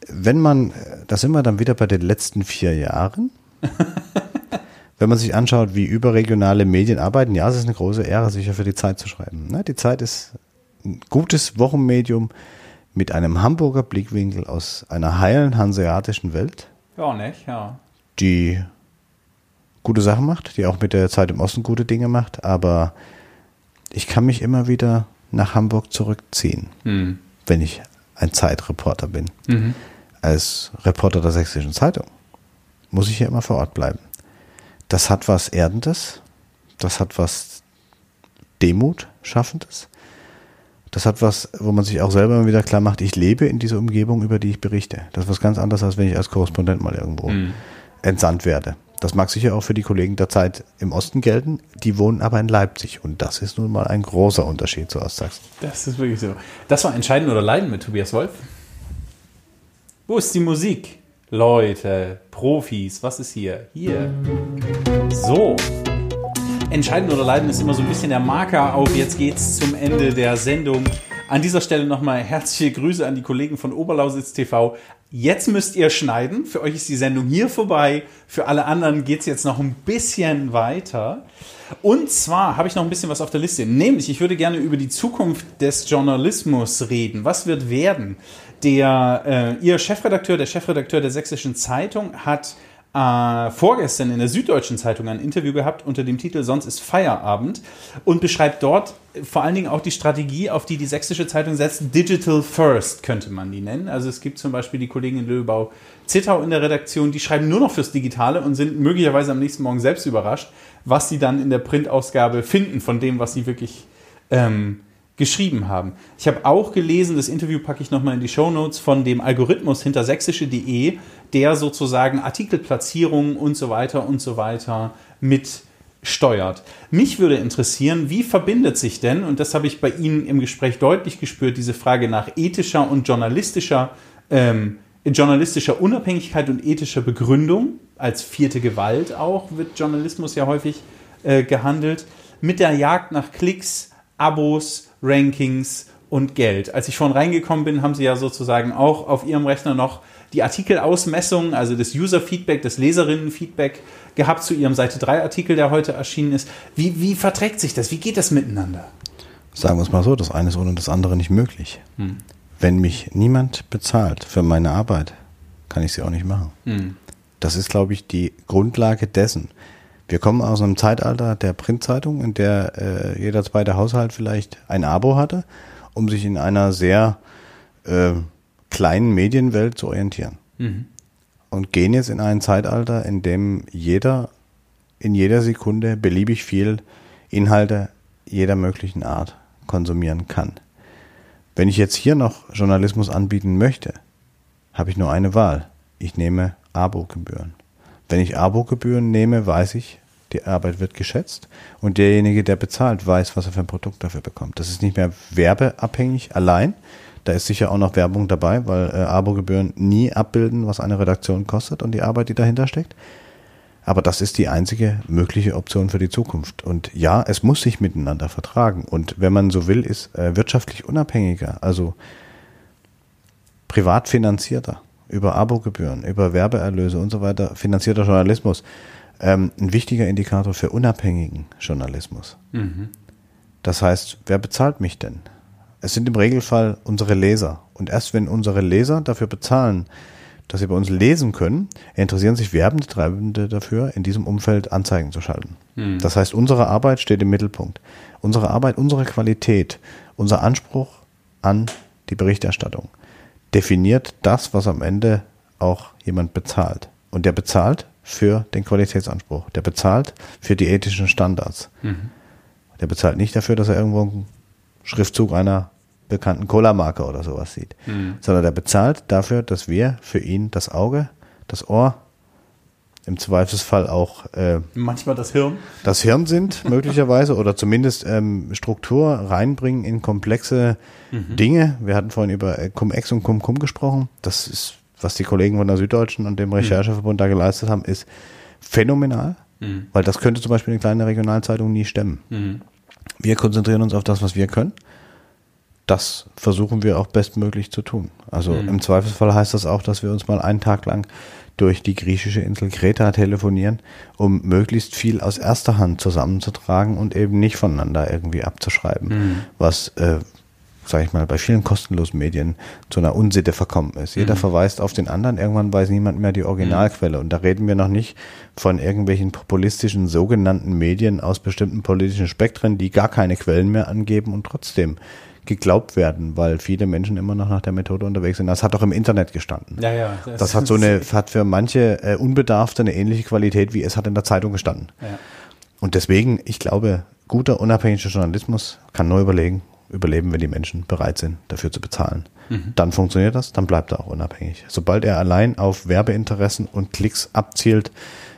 [SPEAKER 2] Wenn man, da sind wir dann wieder bei den letzten vier Jahren. Wenn man sich anschaut, wie überregionale Medien arbeiten, ja, es ist eine große Ehre, sicher für die Zeit zu schreiben. Ne, Die Zeit ist ein gutes Wochenmedium mit einem Hamburger Blickwinkel aus einer heilen hanseatischen Welt,
[SPEAKER 1] Ja, nicht? Ja.
[SPEAKER 2] die gute Sachen macht, die auch mit der Zeit im Osten gute Dinge macht, aber ich kann mich immer wieder nach Hamburg zurückziehen,
[SPEAKER 1] Hm.
[SPEAKER 2] wenn ich ein Zeitreporter bin. Als Reporter der Sächsischen Zeitung muss ich hier immer vor Ort bleiben. Das hat was Erdendes, das hat was Demut schaffendes, das hat was, wo man sich auch selber immer wieder klar macht, ich lebe in dieser Umgebung, über die ich berichte. Das ist was ganz anderes, als wenn ich als Korrespondent mal irgendwo entsandt werde. Das mag sicher auch für die Kollegen der Zeit im Osten gelten, die wohnen aber in Leipzig und das ist nun mal ein großer Unterschied zu Ostsachsen.
[SPEAKER 1] Das ist wirklich so. Das war Entscheiden oder Leiden mit Tobias Wolf. Wo ist die Musik? Leute, Profis, was ist hier? Hier. So. Entscheiden oder Leiden ist immer so ein bisschen der Marker auf. Jetzt geht's zum Ende der Sendung. An dieser Stelle nochmal herzliche Grüße an die Kollegen von Oberlausitz TV. Jetzt müsst ihr schneiden. Für euch ist die Sendung hier vorbei. Für alle anderen geht es jetzt noch ein bisschen weiter. Und zwar habe ich noch ein bisschen was auf der Liste. Nämlich, ich würde gerne über die Zukunft des Journalismus reden. Was wird werden? Der, äh, ihr Chefredakteur, der Chefredakteur der Sächsischen Zeitung, hat äh, vorgestern in der Süddeutschen Zeitung ein Interview gehabt unter dem Titel Sonst ist Feierabend und beschreibt dort vor allen Dingen auch die Strategie, auf die die Sächsische Zeitung setzt. Digital First könnte man die nennen. Also es gibt zum Beispiel die Kollegen in Löbau Zittau in der Redaktion, die schreiben nur noch fürs Digitale und sind möglicherweise am nächsten Morgen selbst überrascht, was sie dann in der Printausgabe finden von dem, was sie wirklich ähm, geschrieben haben. Ich habe auch gelesen, das Interview packe ich nochmal in die Show Notes von dem Algorithmus hinter sächsische.de, der sozusagen Artikelplatzierungen und so weiter und so weiter mit steuert. Mich würde interessieren, wie verbindet sich denn, und das habe ich bei Ihnen im Gespräch deutlich gespürt, diese Frage nach ethischer und journalistischer, ähm, journalistischer Unabhängigkeit und ethischer Begründung, als vierte Gewalt auch, wird Journalismus ja häufig äh, gehandelt, mit der Jagd nach Klicks, Abos, Rankings und Geld. Als ich vorhin reingekommen bin, haben Sie ja sozusagen auch auf Ihrem Rechner noch die Artikelausmessung, also das User-Feedback, das Leserinnen-Feedback gehabt zu Ihrem Seite 3 Artikel, der heute erschienen ist. Wie, wie verträgt sich das? Wie geht das miteinander?
[SPEAKER 2] Sagen wir es mal so, das eine ist ohne das andere nicht möglich. Hm. Wenn mich niemand bezahlt für meine Arbeit, kann ich sie auch nicht machen. Hm. Das ist, glaube ich, die Grundlage dessen. Wir kommen aus einem Zeitalter der Printzeitung, in der äh, jeder zweite Haushalt vielleicht ein Abo hatte, um sich in einer sehr äh, kleinen Medienwelt zu orientieren. Mhm. Und gehen jetzt in ein Zeitalter, in dem jeder in jeder Sekunde beliebig viel Inhalte jeder möglichen Art konsumieren kann. Wenn ich jetzt hier noch Journalismus anbieten möchte, habe ich nur eine Wahl. Ich nehme Abogebühren. Wenn ich Abogebühren nehme, weiß ich, die Arbeit wird geschätzt und derjenige, der bezahlt, weiß, was er für ein Produkt dafür bekommt. Das ist nicht mehr werbeabhängig allein. Da ist sicher auch noch Werbung dabei, weil äh, Abogebühren nie abbilden, was eine Redaktion kostet und die Arbeit, die dahinter steckt. Aber das ist die einzige mögliche Option für die Zukunft. Und ja, es muss sich miteinander vertragen. Und wenn man so will, ist äh, wirtschaftlich unabhängiger, also privat finanzierter, über Abogebühren, über Werbeerlöse und so weiter, finanzierter Journalismus, ähm, ein wichtiger Indikator für unabhängigen Journalismus. Mhm. Das heißt, wer bezahlt mich denn? Es sind im Regelfall unsere Leser. Und erst wenn unsere Leser dafür bezahlen, dass sie bei uns lesen können, interessieren sich Werbende, Treibende dafür, in diesem Umfeld Anzeigen zu schalten. Mhm. Das heißt, unsere Arbeit steht im Mittelpunkt. Unsere Arbeit, unsere Qualität, unser Anspruch an die Berichterstattung definiert das, was am Ende auch jemand bezahlt. Und der bezahlt für den Qualitätsanspruch. Der bezahlt für die ethischen Standards. Mhm. Der bezahlt nicht dafür, dass er irgendwo einen Schriftzug einer bekannten Cola-Marke oder sowas sieht, mhm. sondern der bezahlt dafür, dass wir für ihn das Auge, das Ohr, im Zweifelsfall auch
[SPEAKER 1] äh, manchmal das Hirn,
[SPEAKER 2] das Hirn sind möglicherweise oder zumindest ähm, Struktur reinbringen in komplexe mhm. Dinge. Wir hatten vorhin über äh, Cum-Ex und Cum-Cum gesprochen. Das ist, was die Kollegen von der Süddeutschen und dem mhm. Rechercheverbund da geleistet haben, ist phänomenal, mhm. weil das könnte zum Beispiel eine kleine Regionalzeitung nie stemmen. Mhm. Wir konzentrieren uns auf das, was wir können das versuchen wir auch bestmöglich zu tun. Also mhm. im Zweifelsfall heißt das auch, dass wir uns mal einen Tag lang durch die griechische Insel Kreta telefonieren, um möglichst viel aus erster Hand zusammenzutragen und eben nicht voneinander irgendwie abzuschreiben, mhm. was, äh, sage ich mal, bei vielen kostenlosen Medien zu einer Unsitte verkommen ist. Jeder mhm. verweist auf den anderen, irgendwann weiß niemand mehr die Originalquelle. Und da reden wir noch nicht von irgendwelchen populistischen sogenannten Medien aus bestimmten politischen Spektren, die gar keine Quellen mehr angeben und trotzdem geglaubt werden, weil viele Menschen immer noch nach der Methode unterwegs sind. Das hat doch im Internet gestanden.
[SPEAKER 1] Ja, ja.
[SPEAKER 2] Das, das hat so eine, hat für manche äh, Unbedarfte eine ähnliche Qualität, wie es hat in der Zeitung gestanden. Ja. Und deswegen, ich glaube, guter, unabhängiger Journalismus kann nur überlegen, überleben, wenn die Menschen bereit sind, dafür zu bezahlen. Mhm. Dann funktioniert das, dann bleibt er auch unabhängig. Sobald er allein auf Werbeinteressen und Klicks abzielt,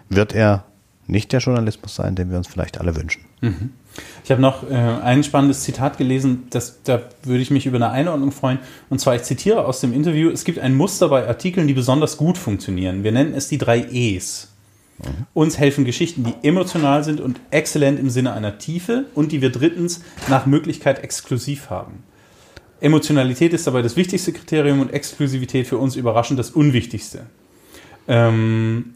[SPEAKER 2] wird er nicht der Journalismus sein, den wir uns vielleicht alle wünschen. Mhm.
[SPEAKER 1] Ich habe noch äh, ein spannendes Zitat gelesen, das, da würde ich mich über eine Einordnung freuen. Und zwar, ich zitiere aus dem Interview, es gibt ein Muster bei Artikeln, die besonders gut funktionieren. Wir nennen es die drei E's. Mhm. Uns helfen Geschichten, die emotional sind und exzellent im Sinne einer Tiefe und die wir drittens nach Möglichkeit exklusiv haben. Emotionalität ist dabei das wichtigste Kriterium und Exklusivität für uns überraschend das unwichtigste. Ähm,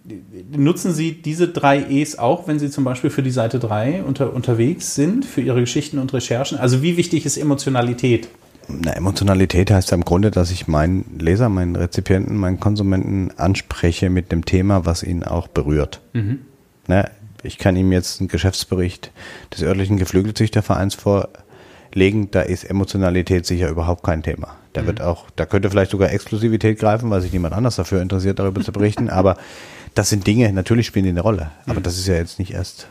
[SPEAKER 1] nutzen Sie diese drei E's auch, wenn Sie zum Beispiel für die Seite 3 unter, unterwegs sind, für Ihre Geschichten und Recherchen? Also wie wichtig ist Emotionalität?
[SPEAKER 2] Na, Emotionalität heißt ja im Grunde, dass ich meinen Leser, meinen Rezipienten, meinen Konsumenten anspreche mit dem Thema, was ihn auch berührt. Mhm. Na, ich kann ihm jetzt einen Geschäftsbericht des örtlichen Geflügelzüchtervereins vorlegen, da ist Emotionalität sicher überhaupt kein Thema. Da mhm. wird auch, da könnte vielleicht sogar Exklusivität greifen, weil sich niemand anders dafür interessiert, darüber zu berichten. Aber das sind Dinge, natürlich spielen die eine Rolle. Aber mhm. das ist ja jetzt nicht erst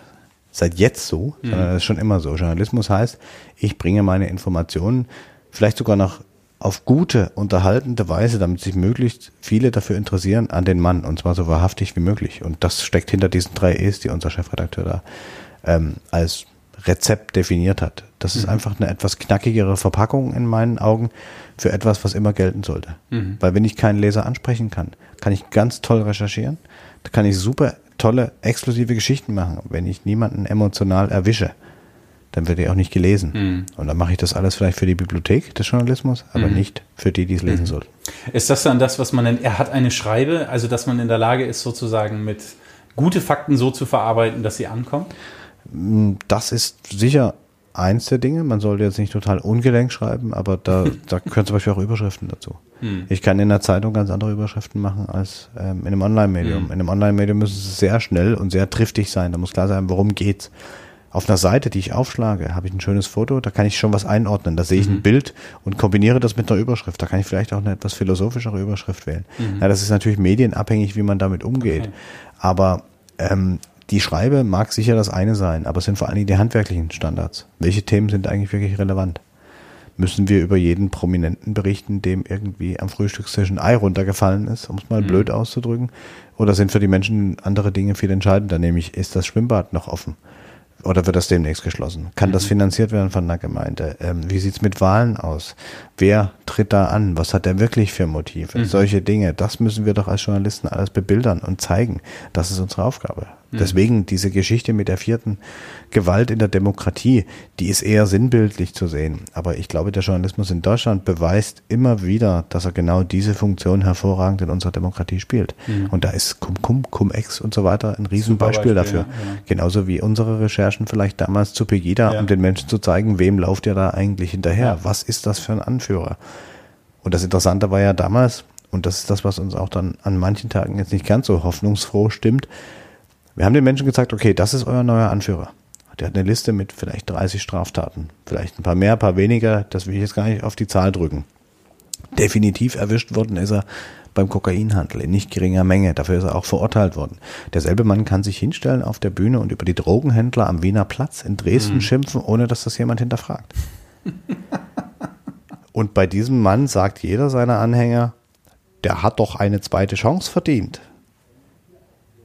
[SPEAKER 2] seit jetzt so, sondern das ist schon immer so. Journalismus heißt, ich bringe meine Informationen vielleicht sogar noch auf gute, unterhaltende Weise, damit sich möglichst viele dafür interessieren, an den Mann und zwar so wahrhaftig wie möglich. Und das steckt hinter diesen drei E's, die unser Chefredakteur da ähm, als Rezept definiert hat. Das ist mhm. einfach eine etwas knackigere Verpackung in meinen Augen für etwas, was immer gelten sollte. Mhm. Weil wenn ich keinen Leser ansprechen kann, kann ich ganz toll recherchieren, da kann ich super tolle, exklusive Geschichten machen, wenn ich niemanden emotional erwische dann wird er auch nicht gelesen. Mhm. Und dann mache ich das alles vielleicht für die Bibliothek des Journalismus, aber mhm. nicht für die, die es lesen mhm. sollten.
[SPEAKER 1] Ist das dann das, was man nennt, er hat eine Schreibe, also dass man in der Lage ist, sozusagen mit gute Fakten so zu verarbeiten, dass sie ankommen?
[SPEAKER 2] Mm, das ist sicher eins der Dinge. Man sollte jetzt nicht total ungelenk schreiben, aber da, da gehören zum Beispiel auch Überschriften dazu. Hm. Ich kann in der Zeitung ganz andere Überschriften machen als ähm, in einem Online-Medium. Hm. In einem Online-Medium müssen sie sehr schnell und sehr triftig sein. Da muss klar sein, worum geht's auf einer Seite, die ich aufschlage, habe ich ein schönes Foto, da kann ich schon was einordnen. Da sehe ich mhm. ein Bild und kombiniere das mit einer Überschrift. Da kann ich vielleicht auch eine etwas philosophischere Überschrift wählen. Mhm. Ja, das ist natürlich medienabhängig, wie man damit umgeht. Okay. Aber ähm, die Schreibe mag sicher das eine sein, aber es sind vor allen Dingen die handwerklichen Standards. Welche Themen sind eigentlich wirklich relevant? Müssen wir über jeden Prominenten berichten, dem irgendwie am Frühstückstisch ein Ei runtergefallen ist, um es mal mhm. blöd auszudrücken? Oder sind für die Menschen andere Dinge viel entscheidender, nämlich ist das Schwimmbad noch offen? oder wird das demnächst geschlossen? Kann mhm. das finanziert werden von der Gemeinde? Ähm, wie sieht's mit Wahlen aus? Wer tritt da an? Was hat er wirklich für Motive? Mhm. Solche Dinge, das müssen wir doch als Journalisten alles bebildern und zeigen. Das ist unsere Aufgabe. Mhm. Deswegen diese Geschichte mit der vierten Gewalt in der Demokratie, die ist eher sinnbildlich zu sehen. Aber ich glaube, der Journalismus in Deutschland beweist immer wieder, dass er genau diese Funktion hervorragend in unserer Demokratie spielt. Mhm. Und da ist Cum-Cum, Cum-Ex und so weiter ein Riesenbeispiel dafür. Ja, ja. Genauso wie unsere Recherchen vielleicht damals zu Pegida, ja. um den Menschen zu zeigen, wem lauft ihr da eigentlich hinterher? Was ist das für ein Anführer? Und das Interessante war ja damals, und das ist das, was uns auch dann an manchen Tagen jetzt nicht ganz so hoffnungsfroh stimmt, wir haben den Menschen gesagt, okay, das ist euer neuer Anführer. Der hat eine Liste mit vielleicht 30 Straftaten. Vielleicht ein paar mehr, ein paar weniger. Das will ich jetzt gar nicht auf die Zahl drücken. Definitiv erwischt worden ist er beim Kokainhandel in nicht geringer Menge. Dafür ist er auch verurteilt worden. Derselbe Mann kann sich hinstellen auf der Bühne und über die Drogenhändler am Wiener Platz in Dresden mhm. schimpfen, ohne dass das jemand hinterfragt. und bei diesem Mann sagt jeder seiner Anhänger, der hat doch eine zweite Chance verdient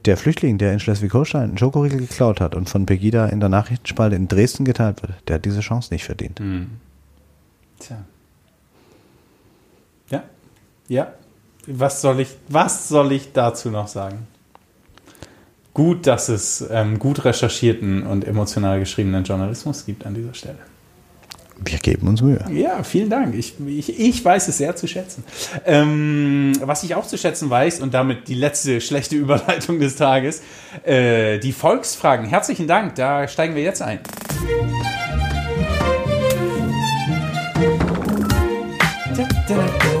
[SPEAKER 2] der Flüchtling, der in Schleswig-Holstein einen Schokoriegel geklaut hat und von Pegida in der Nachrichtenspalte in Dresden geteilt wird, der hat diese Chance nicht verdient. Mhm. Tja.
[SPEAKER 1] Ja. Ja. Was soll ich, was soll ich dazu noch sagen? Gut, dass es ähm, gut recherchierten und emotional geschriebenen Journalismus gibt an dieser Stelle.
[SPEAKER 2] Wir geben uns Mühe.
[SPEAKER 1] Ja, vielen Dank. Ich, ich, ich weiß es sehr zu schätzen. Ähm, was ich auch zu schätzen weiß, und damit die letzte schlechte Überleitung des Tages, äh, die Volksfragen. Herzlichen Dank, da steigen wir jetzt ein. Da, da, da.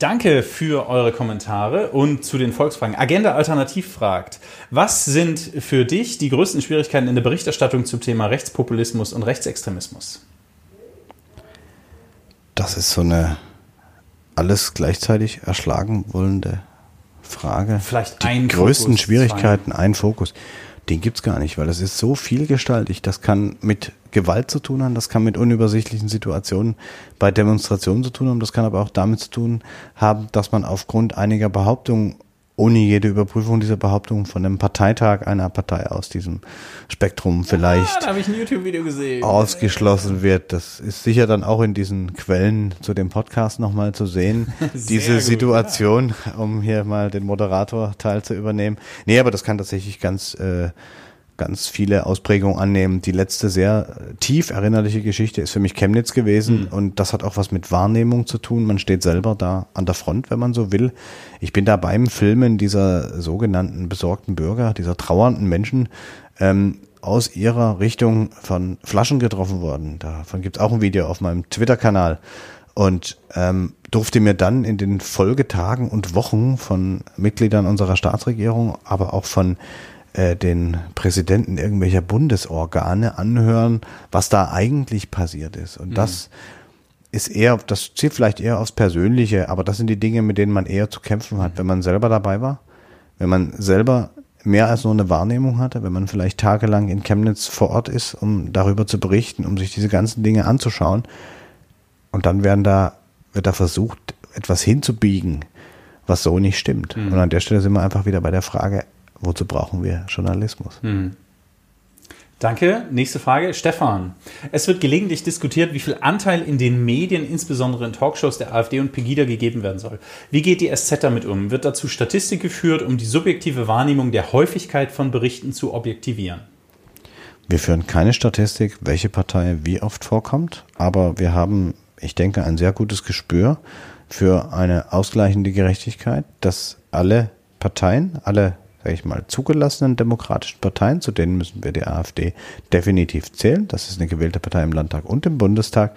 [SPEAKER 1] Danke für eure Kommentare und zu den Volksfragen. Agenda Alternativ fragt, was sind für dich die größten Schwierigkeiten in der Berichterstattung zum Thema Rechtspopulismus und Rechtsextremismus?
[SPEAKER 2] Das ist so eine alles gleichzeitig erschlagen wollende Frage.
[SPEAKER 1] Vielleicht
[SPEAKER 2] die
[SPEAKER 1] ein
[SPEAKER 2] größten Fokus, Schwierigkeiten, ein Fokus. Den gibt es gar nicht, weil das ist so vielgestaltig. Das kann mit Gewalt zu tun haben, das kann mit unübersichtlichen Situationen bei Demonstrationen zu tun haben, das kann aber auch damit zu tun haben, dass man aufgrund einiger Behauptungen ohne jede Überprüfung dieser Behauptung von einem Parteitag einer Partei aus diesem Spektrum vielleicht
[SPEAKER 1] ja, gesehen.
[SPEAKER 2] ausgeschlossen wird. Das ist sicher dann auch in diesen Quellen zu dem Podcast nochmal zu sehen. Diese gut, Situation, ja. um hier mal den Moderator-Teil zu übernehmen. Nee, aber das kann tatsächlich ganz äh, ganz viele Ausprägungen annehmen. Die letzte sehr tief erinnerliche Geschichte ist für mich Chemnitz gewesen mhm. und das hat auch was mit Wahrnehmung zu tun. Man steht selber da an der Front, wenn man so will. Ich bin da beim Filmen dieser sogenannten besorgten Bürger, dieser trauernden Menschen, ähm, aus ihrer Richtung von Flaschen getroffen worden. Davon gibt es auch ein Video auf meinem Twitter-Kanal. Und ähm, durfte mir dann in den Folgetagen und Wochen von Mitgliedern unserer Staatsregierung, aber auch von äh, den Präsidenten irgendwelcher Bundesorgane anhören, was da eigentlich passiert ist. Und mhm. das ist eher, das zielt vielleicht eher aufs Persönliche, aber das sind die Dinge, mit denen man eher zu kämpfen hat, wenn man selber dabei war, wenn man selber mehr als nur eine Wahrnehmung hatte, wenn man vielleicht tagelang in Chemnitz vor Ort ist, um darüber zu berichten, um sich diese ganzen Dinge anzuschauen. Und dann werden da, wird da versucht, etwas hinzubiegen, was so nicht stimmt. Mhm. Und an der Stelle sind wir einfach wieder bei der Frage, wozu brauchen wir Journalismus?
[SPEAKER 1] Mhm. Danke. Nächste Frage. Stefan. Es wird gelegentlich diskutiert, wie viel Anteil in den Medien, insbesondere in Talkshows der AfD und Pegida gegeben werden soll. Wie geht die SZ damit um? Wird dazu Statistik geführt, um die subjektive Wahrnehmung der Häufigkeit von Berichten zu objektivieren?
[SPEAKER 2] Wir führen keine Statistik, welche Partei wie oft vorkommt, aber wir haben, ich denke, ein sehr gutes Gespür für eine ausgleichende Gerechtigkeit, dass alle Parteien, alle sage ich mal, zugelassenen demokratischen Parteien, zu denen müssen wir die AfD definitiv zählen, das ist eine gewählte Partei im Landtag und im Bundestag,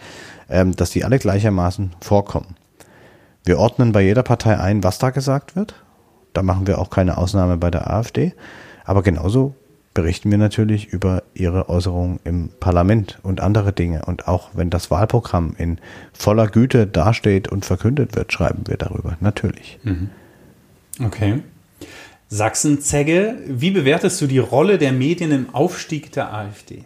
[SPEAKER 2] ähm, dass die alle gleichermaßen vorkommen. Wir ordnen bei jeder Partei ein, was da gesagt wird. Da machen wir auch keine Ausnahme bei der AfD. Aber genauso berichten wir natürlich über ihre Äußerungen im Parlament und andere Dinge. Und auch wenn das Wahlprogramm in voller Güte dasteht und verkündet wird, schreiben wir darüber. Natürlich.
[SPEAKER 1] Mhm. Okay. Sachsen-Zegge, wie bewertest du die Rolle der Medien im Aufstieg der AfD?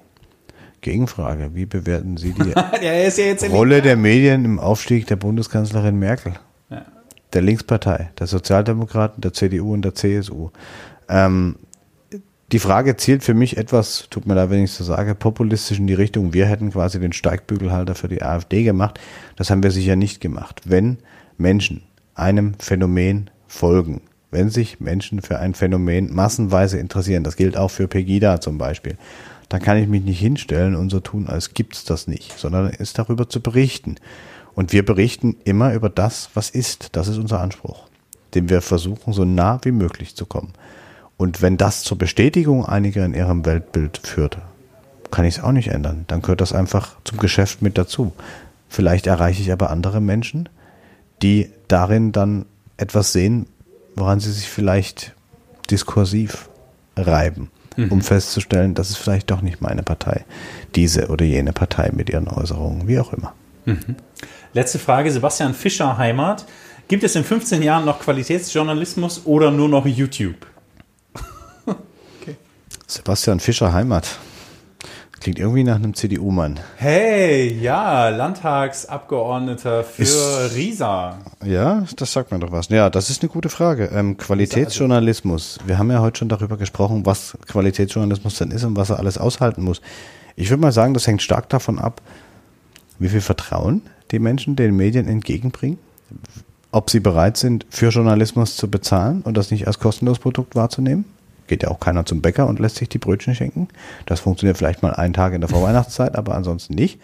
[SPEAKER 2] Gegenfrage, wie bewerten Sie die ja Rolle der Medien im Aufstieg der Bundeskanzlerin Merkel? Ja. Der Linkspartei, der Sozialdemokraten, der CDU und der CSU. Ähm, die Frage zielt für mich etwas, tut mir leid, wenn ich so sage, populistisch in die Richtung, wir hätten quasi den Steigbügelhalter für die AfD gemacht. Das haben wir sicher nicht gemacht. Wenn Menschen einem Phänomen folgen, wenn sich Menschen für ein Phänomen massenweise interessieren, das gilt auch für Pegida zum Beispiel, dann kann ich mich nicht hinstellen und so tun, als gibt's das nicht, sondern ist darüber zu berichten. Und wir berichten immer über das, was ist. Das ist unser Anspruch, dem wir versuchen, so nah wie möglich zu kommen. Und wenn das zur Bestätigung einiger in ihrem Weltbild führt, kann ich es auch nicht ändern. Dann gehört das einfach zum Geschäft mit dazu. Vielleicht erreiche ich aber andere Menschen, die darin dann etwas sehen, woran sie sich vielleicht diskursiv reiben, mhm. um festzustellen, das ist vielleicht doch nicht meine Partei, diese oder jene Partei mit ihren Äußerungen, wie auch immer.
[SPEAKER 1] Mhm. Letzte Frage, Sebastian Fischer Heimat. Gibt es in 15 Jahren noch Qualitätsjournalismus oder nur noch YouTube?
[SPEAKER 2] okay. Sebastian Fischer Heimat. Klingt irgendwie nach einem CDU-Mann.
[SPEAKER 1] Hey, ja, Landtagsabgeordneter für ist, Riesa.
[SPEAKER 2] Ja, das sagt mir doch was. Ja, das ist eine gute Frage. Ähm, Qualitätsjournalismus. Wir haben ja heute schon darüber gesprochen, was Qualitätsjournalismus denn ist und was er alles aushalten muss. Ich würde mal sagen, das hängt stark davon ab, wie viel Vertrauen die Menschen den Medien entgegenbringen, ob sie bereit sind, für Journalismus zu bezahlen und das nicht als kostenloses Produkt wahrzunehmen geht ja auch keiner zum Bäcker und lässt sich die Brötchen schenken. Das funktioniert vielleicht mal einen Tag in der Vorweihnachtszeit, aber ansonsten nicht.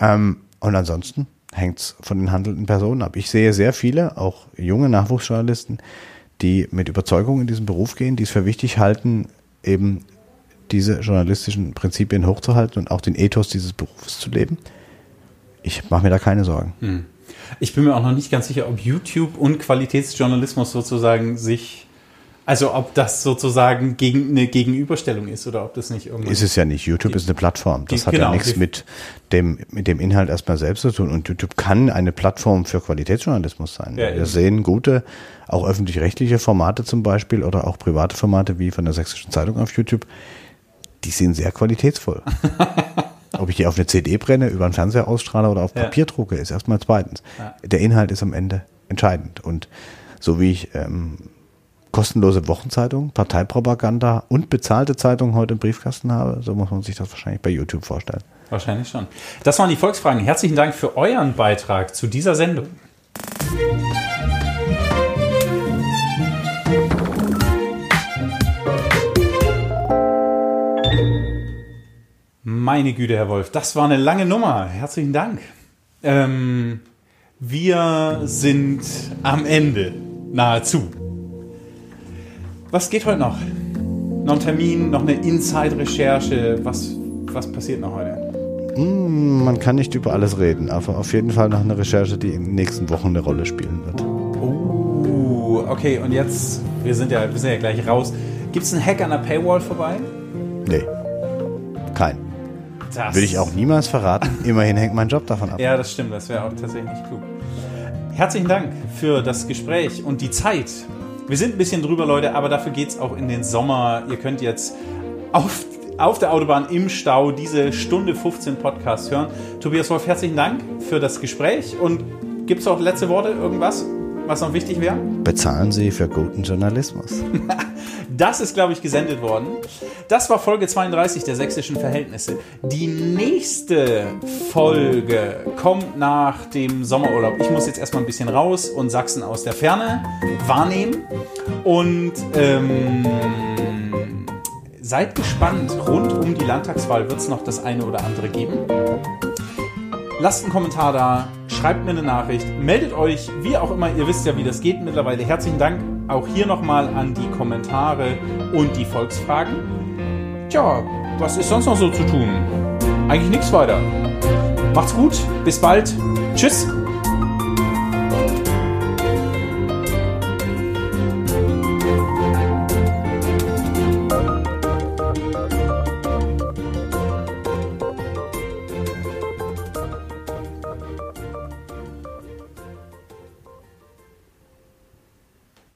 [SPEAKER 2] Ähm, und ansonsten hängt es von den handelnden Personen ab. Ich sehe sehr viele, auch junge Nachwuchsjournalisten, die mit Überzeugung in diesen Beruf gehen, die es für wichtig halten, eben diese journalistischen Prinzipien hochzuhalten und auch den Ethos dieses Berufs zu leben. Ich mache mir da keine Sorgen. Hm.
[SPEAKER 1] Ich bin mir auch noch nicht ganz sicher, ob YouTube und Qualitätsjournalismus sozusagen sich also ob das sozusagen gegen eine Gegenüberstellung ist oder ob das nicht irgendwie.
[SPEAKER 2] Ist es ja nicht. YouTube ist eine Plattform. Das hat genau, ja nichts mit dem, mit dem Inhalt erstmal selbst zu tun. Und YouTube kann eine Plattform für Qualitätsjournalismus sein. Ja, Wir sehen gute, auch öffentlich-rechtliche Formate zum Beispiel oder auch private Formate wie von der Sächsischen Zeitung auf YouTube. Die sind sehr qualitätsvoll. Ob ich die auf eine CD brenne, über einen Fernseher ausstrahle oder auf Papier ja. drucke, ist erstmal zweitens. Ja. Der Inhalt ist am Ende entscheidend. Und so wie ich ähm, kostenlose Wochenzeitung, Parteipropaganda und bezahlte Zeitung heute im Briefkasten habe. So muss man sich das wahrscheinlich bei YouTube vorstellen.
[SPEAKER 1] Wahrscheinlich schon. Das waren die Volksfragen. Herzlichen Dank für euren Beitrag zu dieser Sendung. Meine Güte, Herr Wolf, das war eine lange Nummer. Herzlichen Dank. Ähm, wir sind am Ende, nahezu. Was geht heute noch? Noch ein Termin, noch eine Inside-Recherche? Was, was passiert noch heute?
[SPEAKER 2] Mm, man kann nicht über alles reden, aber auf jeden Fall noch eine Recherche, die in den nächsten Wochen eine Rolle spielen wird.
[SPEAKER 1] Oh, okay, und jetzt, wir sind ja, wir sind ja gleich raus. Gibt es einen Hack an der Paywall vorbei?
[SPEAKER 2] Nee. Kein.
[SPEAKER 1] Das
[SPEAKER 2] Würde ich auch niemals verraten. Immerhin hängt mein Job davon ab.
[SPEAKER 1] Ja, das stimmt, das wäre auch tatsächlich nicht klug. Herzlichen Dank für das Gespräch und die Zeit. Wir sind ein bisschen drüber, Leute, aber dafür geht es auch in den Sommer. Ihr könnt jetzt auf, auf der Autobahn im Stau diese Stunde 15 Podcast hören. Tobias Wolf, herzlichen Dank für das Gespräch und gibt es auch letzte Worte, irgendwas, was noch wichtig wäre?
[SPEAKER 2] Bezahlen Sie für guten Journalismus.
[SPEAKER 1] Das ist, glaube ich, gesendet worden. Das war Folge 32 der sächsischen Verhältnisse. Die nächste Folge kommt nach dem Sommerurlaub. Ich muss jetzt erstmal ein bisschen raus und Sachsen aus der Ferne wahrnehmen. Und ähm, seid gespannt. Rund um die Landtagswahl wird es noch das eine oder andere geben. Lasst einen Kommentar da, schreibt mir eine Nachricht, meldet euch, wie auch immer, ihr wisst ja, wie das geht mittlerweile. Herzlichen Dank auch hier nochmal an die Kommentare und die Volksfragen. Tja, was ist sonst noch so zu tun? Eigentlich nichts weiter. Macht's gut, bis bald. Tschüss.